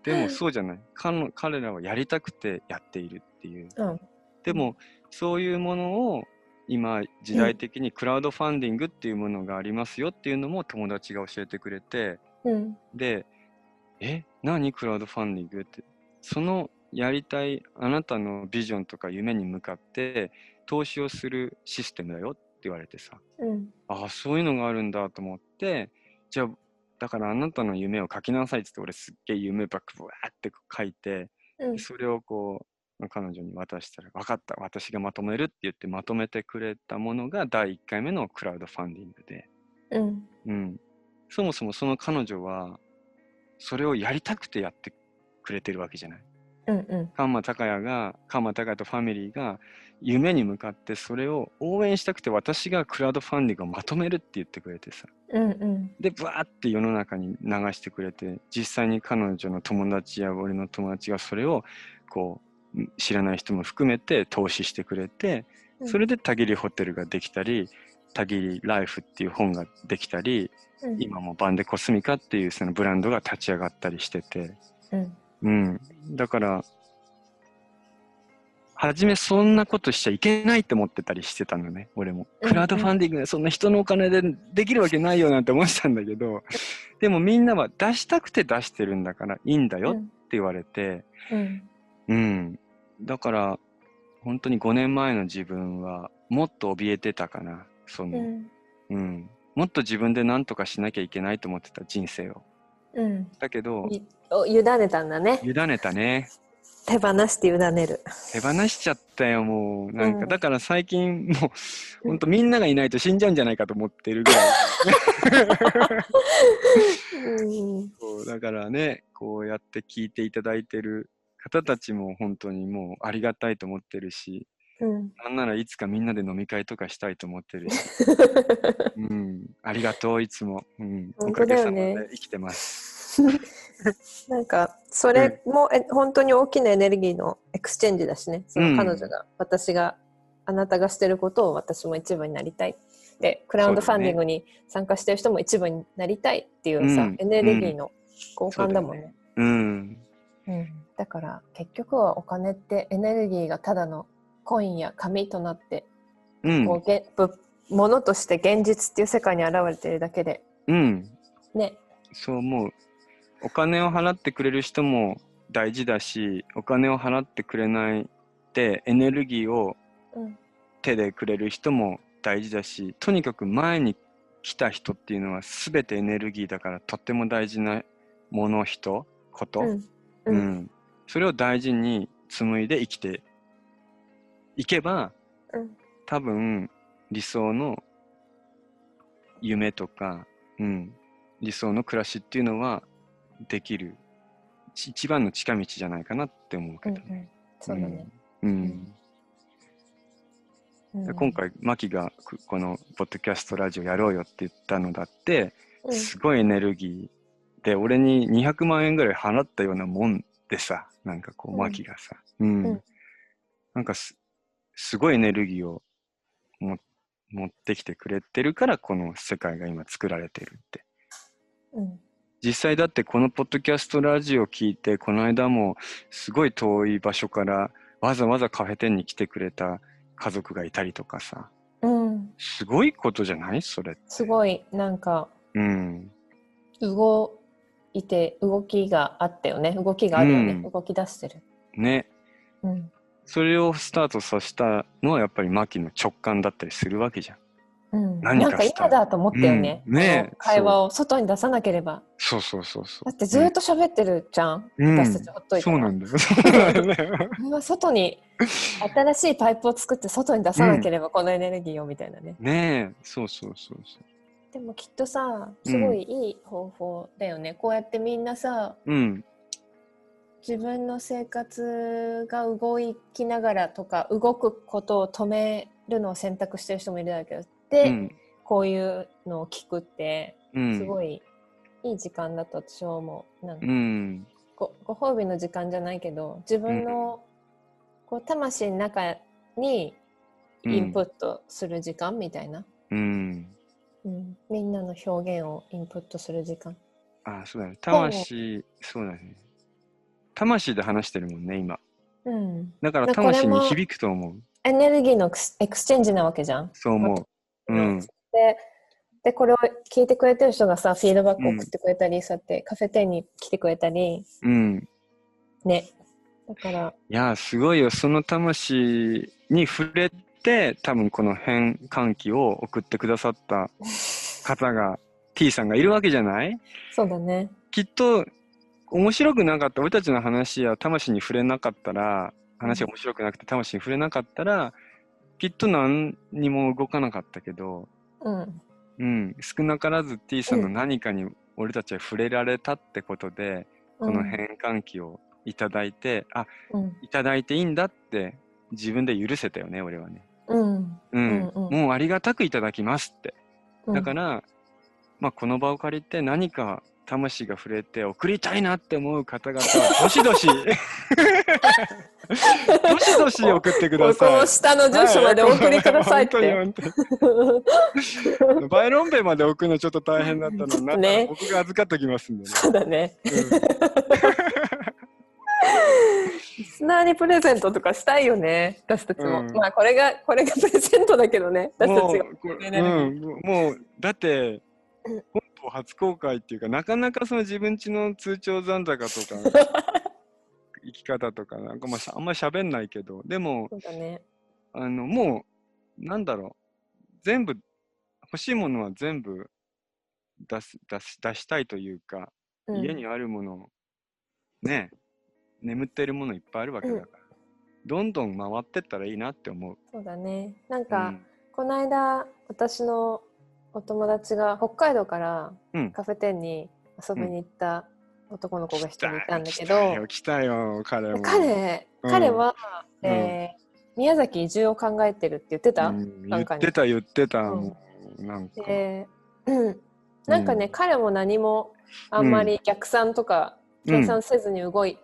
でもそうじゃない。彼彼らはやりたくてやっているっていう。うんでもそういうものを今時代的にクラウドファンディングっていうものがありますよっていうのも友達が教えてくれてうん。で「え何クラウドファンディング?」って？そのやりたいあなたのビジョンとか夢に向かって投資をするシステムだよって言われてさ。うん。ああそういうのがあるんだと思ってじゃあだからあなたの夢を書きなさいっつって俺すっげえ夢ばっかブワーって書いてうん。それをこう彼女に渡したら、分かった、私がまとめるって言ってまとめてくれたものが第1回目のクラウドファンディングで、うんうん、そもそもその彼女は、それをやりたくてやってくれてるわけじゃない。うんうんカンマ高也が、カンマ高也とファミリーが夢に向かってそれを応援したくて私がクラウドファンディングをまとめるって言ってくれてさ。うんうんで、ブワーって世の中に流してくれて、実際に彼女の友達や俺の友達がそれをこう知らない人も含めて投資してくれて、うんそれでたぎりホテルができたり、たぎりライフっていう本ができたり、うん今もバンデコスミカっていうそのブランドが立ち上がったりしてて、うん。うん。だから、初めそんなことしちゃいけないって思ってたりしてたのね、俺も。うんクラウドファンディングでそんな人のお金でできるわけないよなんて思ってたんだけど、でもみんなは出したくて出してるんだからいいんだよって言われて、うん。うん。だから、本当に5年前の自分はもっと怯えてたかな、その、うん。うん。もっと自分で何とかしなきゃいけないと思ってた人生を。うん。だけど、委ねたんだね。委ねたね。手放して委ねる。手放しちゃったよ、もう。なんか、うんだから最近、もう、ほんとみんながいないと死んじゃうんじゃないかと思ってるぐらい。うん。そうだからね、こうやって聞いていただいてる方たちも本当にもうありがたいと思ってるし、うん。なんならいつかみんなで飲み会とかしたいと思ってるし、うん、ありがとう、いつも。うん、お本かげさま当だよねで生きてます。なんかそれも、え本当に大きなエネルギーの exchange だしね。その彼女が、私があなたがしてることを私も一部になりたい。でクラウドファンディングに参加してる人も一部になりたいっていうさ、うん。エネルギーの交換だもんね,、うん、うんだから結局はお金ってエネルギーがただのコインや紙となって、うん、こうげぶ物として現実っていう世界に現れてるだけで。うん、ね。そう思う。お金を払ってくれる人も大事だし、お金を払ってくれないでエネルギーをうん手でくれる人も大事だし、とにかく前に来た人っていうのは全てエネルギーだからとっても大事なもの、人、こと。うん。ううんん、それを大事に紡いで生きていけば、うん。多分理想の夢とか、うん、理想の暮らしっていうのはできるち一番の近道じゃないかなって思うけどね。うんうん。そうだね、うん。うん。今回マキがくこのポッドキャストラジオやろうよって言ったのだって、うん。すごいエネルギーで俺に200万円ぐらい払ったようなもんでさなんかこううん。マキがさ、うん。うん。なんかすすごいエネルギーをも持ってきてくれてるからこの世界が今作られてるって。うん。実際だってこのポッドキャストラジオを聞いてこの間もすごい遠い場所からわざわざカフェ店に来てくれた家族がいたりとかさ。うん、すごいことじゃない？それって。すごいなんか。うん。動いて動きがあったよね。動きがあるよね、うん。動き出してる、ね。うん。それをスタートさせたのはやっぱりマキの直感だったりするわけじゃん。うん、何かしたなんか今だと思ったよね,、うん。ね。会話を外に出さなければ。そうそうそうそう。だってずっと喋ってるじゃん、うん。私たちほっといてそうなんだよ。そうなんだよねこれは外に新しいパイプを作って外に出さなければこのエネルギーをみたいなね、ねえ。そうそうそうそうでもきっとさすごいいい方法だよね、こうやってみんなさうん。自分の生活が動きながらとか動くことを止めるのを選択してる人もいるだけどで、うん。こういうのを聞くってうん。すごいいい時間だと私は思う。なんかうん。ごご褒美の時間じゃないけど自分の、こう魂の中にインプットする時間みたいな、うんうん。みんなの表現をインプットする時間。あそうだね。魂そうだね。魂で話してるもんね今。うん。だから魂に響くと思う。エネルギーのエクスエクスチェンジなわけじゃん。そう思う。うん。ででこれを聞いてくれてる人がさフィードバックを送ってくれたり、そうやってカフェ店に来てくれたり。うん。ね。だから。いやすごいよ。その魂に触れて多分この変換器を送ってくださった方が T さんがいるわけじゃない？そうだね。きっと面白くなかった俺たちの話や魂に触れなかったら話が面白くなくて魂に触れなかったらきっと何にも動かなかったけど、うん。うん、少なからず T さんのうん何かに俺たちは触れられたってことで、この変換器をいただいて、あうん。いただいていいんだって自分で許せたよね俺はね。うん。うん。もうありがたくいただきますって。うん。だから、まあ、この場を借りて何か魂が触れて送りたいなって思う方々は どしどし。どしどし送ってくだこさい。の下の住所までお送りくださいって、バイロンベまで送るのちょっと大変だったのになね。僕が預かっときますんでね。そうだね。うん。リスナーにプレゼントとかしたいよね、私たちも。うんまあ、これが、これがプレゼントだけどね、私たもうちが。これねうん、もうだってうん本邦初公開っていうかなかなかその自分ちの通帳残高とか 生き方とかなんかまああんまり喋んないけどでもね。あのもうなんだろう全部欲しいものは全部出す出し出したいというか、うん家にあるものね眠ってるものいっぱいあるわけだから、どんどん回ってったらいいなって思う。そうだね。なんうか、ん。この間、私のお友達が北海道からうん。カフェ店に遊びに行った男の子が一人いたんだけ来ど、たよ来たよ彼も。彼、うん。彼は、うん。えー宮崎移住を考えてるって言ってた、うん。言なんかに。ってた言ってた、うん。なんか、で、うん、なんかね、うん。彼も何もあんまり逆算とかうん。計算せずに動い,、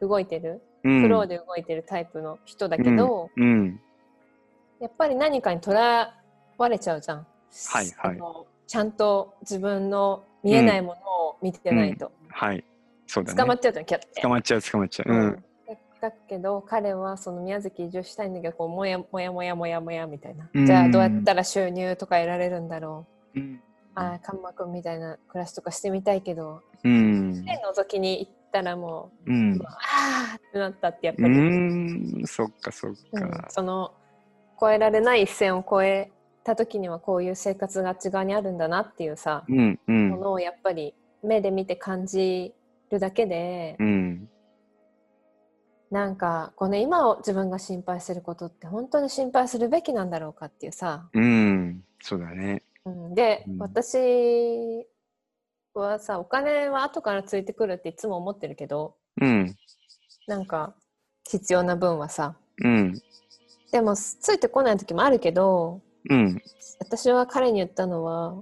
動いてる、うん。フローで動いてるタイプの人だけど、うん。やっぱり何かにとらわれちゃうじゃん。はいはい。ちゃんと自分の見えないものを見てないと、はい。そうだね。捕まっちゃうじゃんキャッて。捕まっちゃう捕まっちゃう、ううん。んだだけど彼はその宮崎移住したいんだけどこうもやもやもやもやもやみたいな、うん。じゃあどうやったら収入とか得られるんだろう。うん。ああカンマ君みたいな暮らしとかしてみたいけどうん。手覗きに行ったらもう、うん。ああってなったってやっぱうり、んそっかそっうんか、その越えられない一線を越えた時にはこういう生活があっち側にあるんだなっていうさ、うんうん。ものをやっぱり目で見て感じるだけで、うんなんかこの今を自分が心配することって本当に心配するべきなんだろうかっていうさ、うんそうだね。うん、で、うん。私はさお金は後からついてくるっていつも思ってるけどうん。なんか必要な分はさうん。でもついてこない時もあるけどうん。私は彼に言ったのは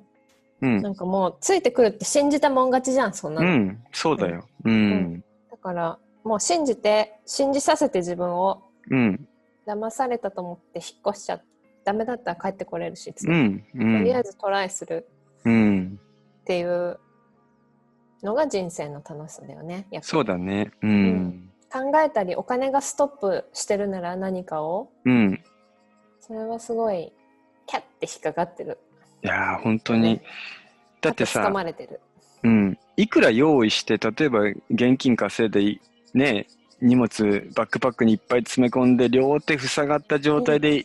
うん。なんかもうついてくるって信じたもん勝ちじゃんそんなの、うん。そうだよ。うん。だからもう信じて信じさせて自分をうん。騙されたと思って引っ越しちゃダメだったら帰ってこれるし、うん。うとりあえんずトライするうん。っていうのが人生の楽しさだよね。やっぱそうだね。うん。考えたりお金がストップしてるなら何かを。うん。それはすごいキャッて引っかかってる。いやー本当に。だってさ掴まれてる。うん、いくら用意して例えば現金稼いでいね荷物バックパックにいっぱい詰め込んで両手塞がった状態で引っ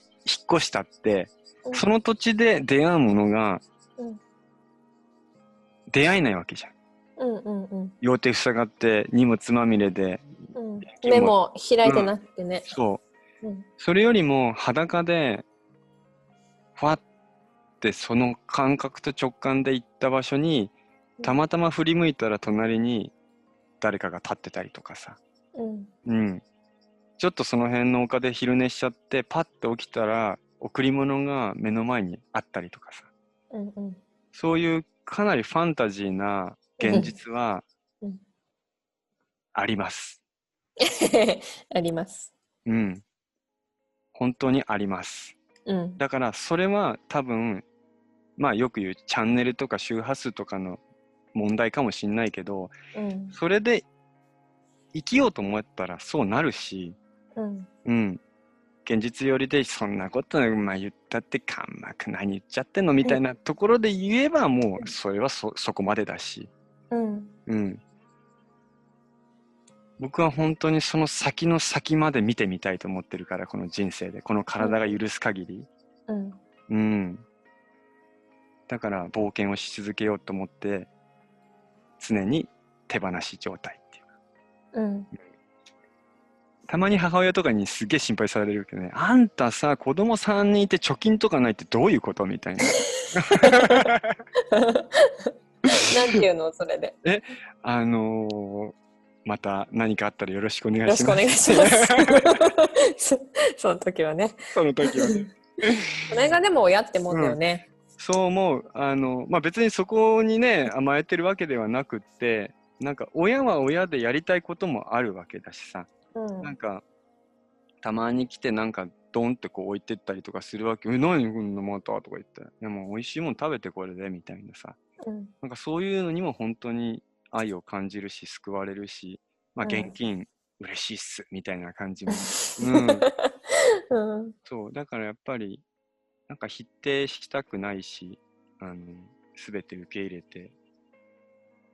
越したって、うん。その土地で出会うものがうん。出会えないわけじゃんうんうんうん両手塞がって荷物まみれでうん。目も開いてなくてね。そううんそれよりも裸でふわってその感覚と直感で行った場所にたまたま振り向いたら隣に誰かが立ってたりとかさうんうん。ちょっとその辺の丘で昼寝しちゃって、パッて起きたら、贈り物が目の前にあったりとかさ。うんうんそういうかなりファンタジーな現実はうんあります。あります。うん。本当にあります。うんだからそれは多分、まあよく言うチャンネルとか周波数とかの問題かもしんないけど、うんそれで生きようと思ったらそうなるし、うんうん。現実寄りで、そんなこと、まあ、言ったって、かんまく何言っちゃってんのみたいなところで言えば、もう、それはそ、そこまでだし。うんうん。僕は本当にその先の先まで見てみたいと思ってるから、この人生で。この体が許す限り。うんうん。だから、冒険をし続けようと思って、常に手放し状態っていう。うんたまに母親とかにすげえ心配されるけどね、あんたさ、子供3人いて貯金とかないってどういうこと？みたいな。なんていうのそれで。あのーまた何かあったらよろしくお願よろいします。しくお願いします。その時はね。その時はね。それがでも親ってもんだよね。そう思う。あの、まあ、別にそこにね、甘えてるわけではなくって、なんか親は親でやりたいこともあるわけだしさ、うんなんか、たまに来てなんかドンってこう置いてったりとかするわけ。え、何こんなまた？とか言って。でも美味しいもん食べてこれでみたいなさ。うん。なんかそういうのにも本当に愛を感じるし、救われるし、まあうん。現金嬉しいっすみたいな感じも、うん、うん。そう。だからやっぱりなんか否定したくないしあの全て受け入れて。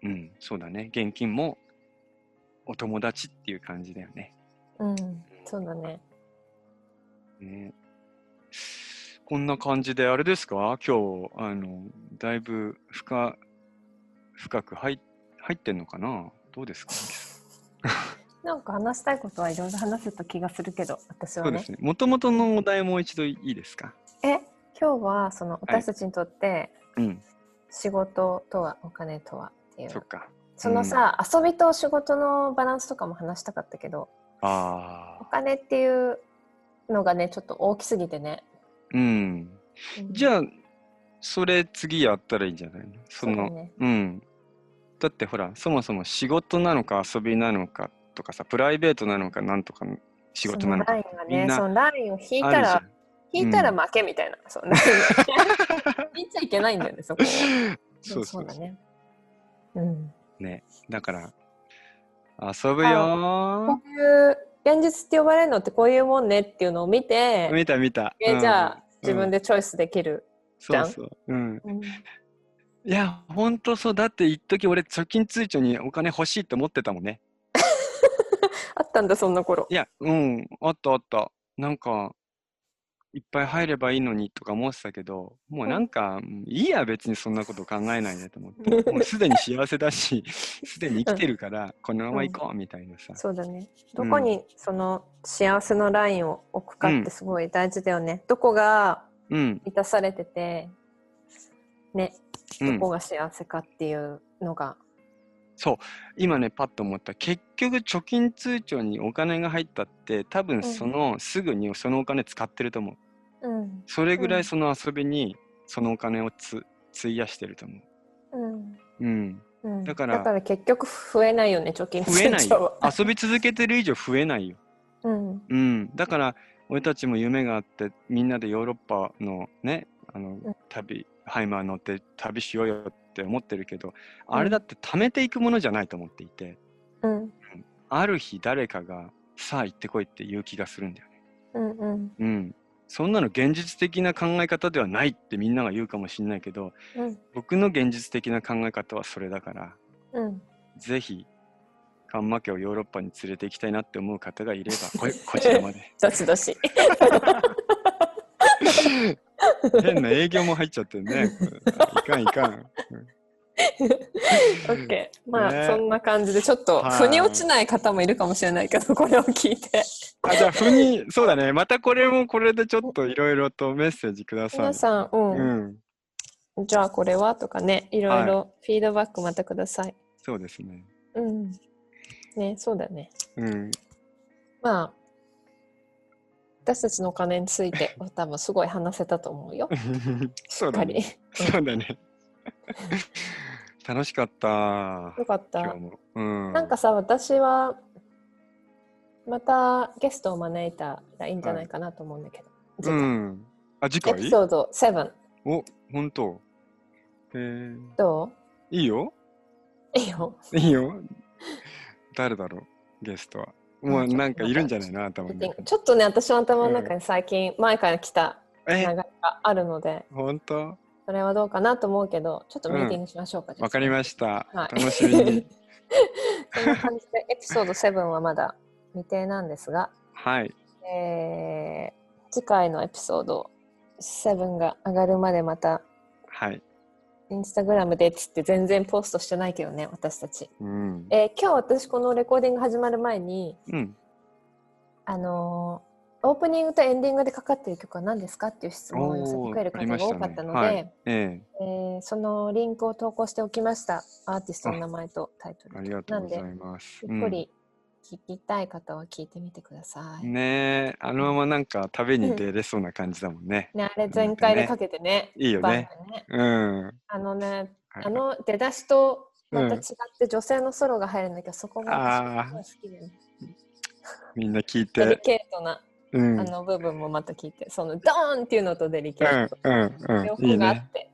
うん。そうだね。現金もお友達っていう感じだよね。うん、そうだね。ねこんな感じであれですか？今日あのだいぶ深深く入入ってんのかな？どうですか？なんか話したいことはいろいろ話せた気がするけど、私はねそうです。ね。もともとのお題もう一度いいですか？え、今日はその私たちにとってうん、仕事とはお金とはっていうそっか。そのさ、遊びと仕事のバランスとかも話したかったけどおああ。金っていうのがねちょっと大きすぎてね、うん。じあゃあ、それ次やったらいいんじゃないの？その、ねうん。だってほら、そもそも仕事なのか遊びなのかとかさ、プライベートなのかなんとかの仕事なのかねそのラインを引いたら。引いたら負けみたいな、そうライン引いちゃいけないんだよねそこをそうそうそう。だねうんね。だから、遊ぶよこういう現実って呼ばれるのってこういうもんねっていうのを見てー。見た見た。えじゃあ、うん自分でチョイスできる、じゃんそうそう。うん。うんいや、ほんとそう。だって一時俺、貯金通帳にお金欲しいって思ってたもんね。あったんだそんな頃いや、うん、あったあった。なんか、いっぱい入ればいいのにとか思ってたけど、もうなんか、うんいいや、別にそんなこと考えないでと思って。もうすでに幸せだし、すでに生きてるから、このまま行こうみたいなさ。そうだね。どうん。こにその幸せのラインを置くかってすごい大事だよね、どこがうん、満たされててね。うん。どこ。が幸せかっていうのが、今ね、パッと思った。結局、貯金通帳にお金が入ったって、多分その、すぐにそのお金使ってると思う。うんそれぐらうんいその遊びに、そのお金をつ費やしてると思うんう。うん。うん、だから結局増えないよね貯金増えない。遊び続けてる以上増えないよ。うんうん。だから、俺たちも夢があって、みんなでヨーロッパのね、あのん、旅、ハイマー乗って旅しようよって思ってるけど、あれだって貯めていくものじゃないと思っていて、うん。ある日誰かが、さあ行ってこいって言う気がするんだよね。うんうん。うん。そんなの現実的な考え方ではないってみんなが言うかもしれないけど、うん。僕の現実的な考え方はそれだから、うん。ぜひ、カンマ家をヨーロッパに連れて行きたいなって思う方がいれば、こ こちらまで。どしどし 変な営業も入っちゃってるね。いかんいかん。OK まあ、ねそんな感じでちょっとはい腑に落ちない方もいるかもしれないけどこれを聞いてあじゃあ、ふに、そうだね。またこれもこれでちょっといろいろとメッセージください皆。さん、うんうん。じゃあこれはとかねいろいろフィードバックまたください、そうですね。うんねそうだねうん。まあ私たちのお金については 多分すごい話せたと思うよ そうだね。そうだね。楽しかった。よかった。うん。なんかさ私はまたゲストを招いたらいいんじゃないかなと思うんだけど、う次回ん。あ、次エ回ピソード7お、本当。へえ。どいいよ。ういいよいいよ。誰だろう、ゲストは。もうなんかいるんじゃないの？頭に。ちょっとね私の頭の中に最近前から来た流え、れがあるので本当それはどうかなと思うけどちょっとミーティングしましょうか、わかりましした。はい楽しみに。そんな感じでエピソード7はまだ未定なんですが、はい。えー次回のエピソード7が上がるまでまたはい。インスタグラムでっつって全然ポストしてないけどね私たち、うん。えー今日私このレコーディング始まる前にうん。あのーオープニングとエンディングでかかっている曲は何ですかっていう質問を寄せてくれる方が多かったので、はい。えええーそのリンクを投稿しておきましたアーティストの名前とタイトルありがとうございます。ゆっくり聞きたい方は聞いてみてください、うんねえ、あのままなんか旅に出れそうな感じだもんね。ね、あれ全開でかけてねいいよね。ねうん。あのねはいあの出だしとまた違って女性のソロが入るんだけど、そこが好きでねみんな聞いデリて。ケートなうん。あの部分もまた聞いてそのドーンっていうのとデリケうんート、うん両うん。いいね。方があって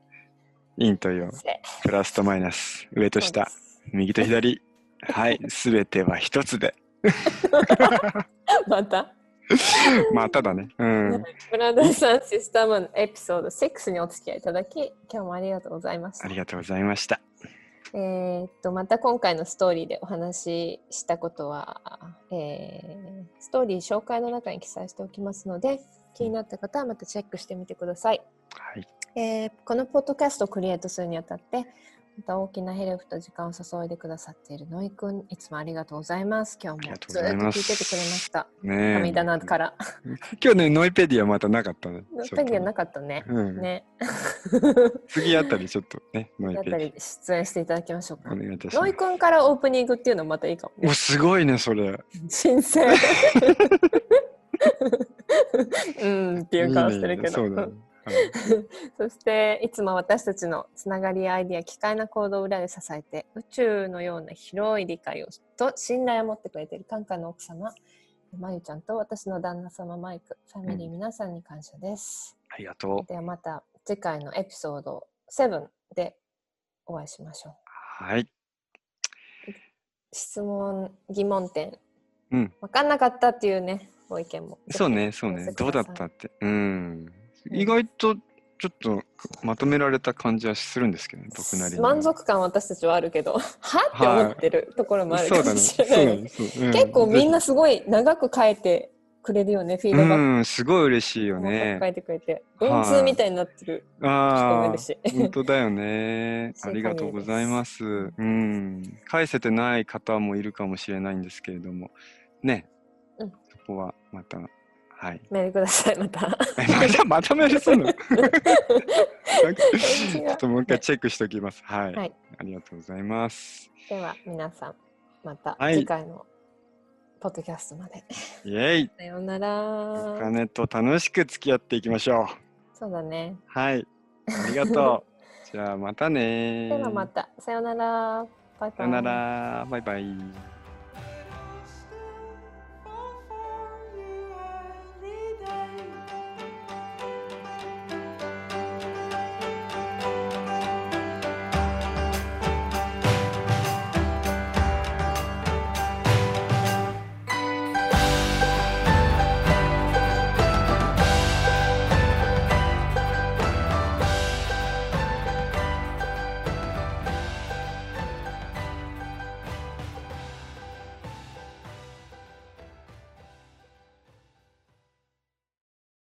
陰と陽。せプラスとマイナス。上と下。右と左。はい。すべては一つで。また？まただね。うん。ブラザーさんシスターマンエピソード6にお付き合いいただき今日もありがとうございましたあり。がとうございました。えーっとまた今回のストーリーでお話ししたことは、えーストーリー紹介の中に記載しておきますので気になった方はまたチェックしてみてください。はい。えーこのポッドキャストを create するにあたってまた大きなヘルプと時間を注いでくださっているノイくんいつもありがとうございます。今日もずっと聞いててくれました。ねえ神棚から。今日ね、ノイペディアまたなかったね。ノイペディアなかったね。うん。ね。次あたりちょっとね、ノイペディたり出演していただきましょうかア。お願いいたしますノイ。くんからオープニングっていうのもまたいいかもねお、。すごいね、それ。新鮮。うんっていう顔してるけど。いいねそうだね。そしていつも私たちのつながりやアイディア機械な行動を裏で支えて宇宙のような広い理解をと信頼を持ってくれているカンカンの奥様まゆちゃんと私の旦那様マイクファミリー皆さんに感謝です、ありがとう。ではまた次回のエピソード7でお会いしましょうはい。質問疑問点、うん分かんなかったっていうねご意見もそうね、そうね。どうだったって。うん。うん。意外とちょっとまとめられた感じはするんですけどね、僕なり。満足感は私たちはあるけど。はって思ってるところもあるかも。しれない、ねそううん。結構みんなすごい長く書いてくれるよねフィードバック。うん、すごい嬉しいよね。く書。いてくれて。はい。文通みたいになってる。ああ、本当だよね。ありがとうございます。うん、返せてない方もいるかもしれないんですけれども、ね、うん。そこはまた、はい。メールくださいまたえまたまとめるするの？ちょっともう一回チェックしておきます。はい。はいありがとうございます。では皆さんまたはい次回のポッドキャストまで、イェイさようなおら金と楽しく付き合っていきましょう。そうだねはい。ありがとう。じゃあまたねではまたさようならバイバイさよなら。バイバイ。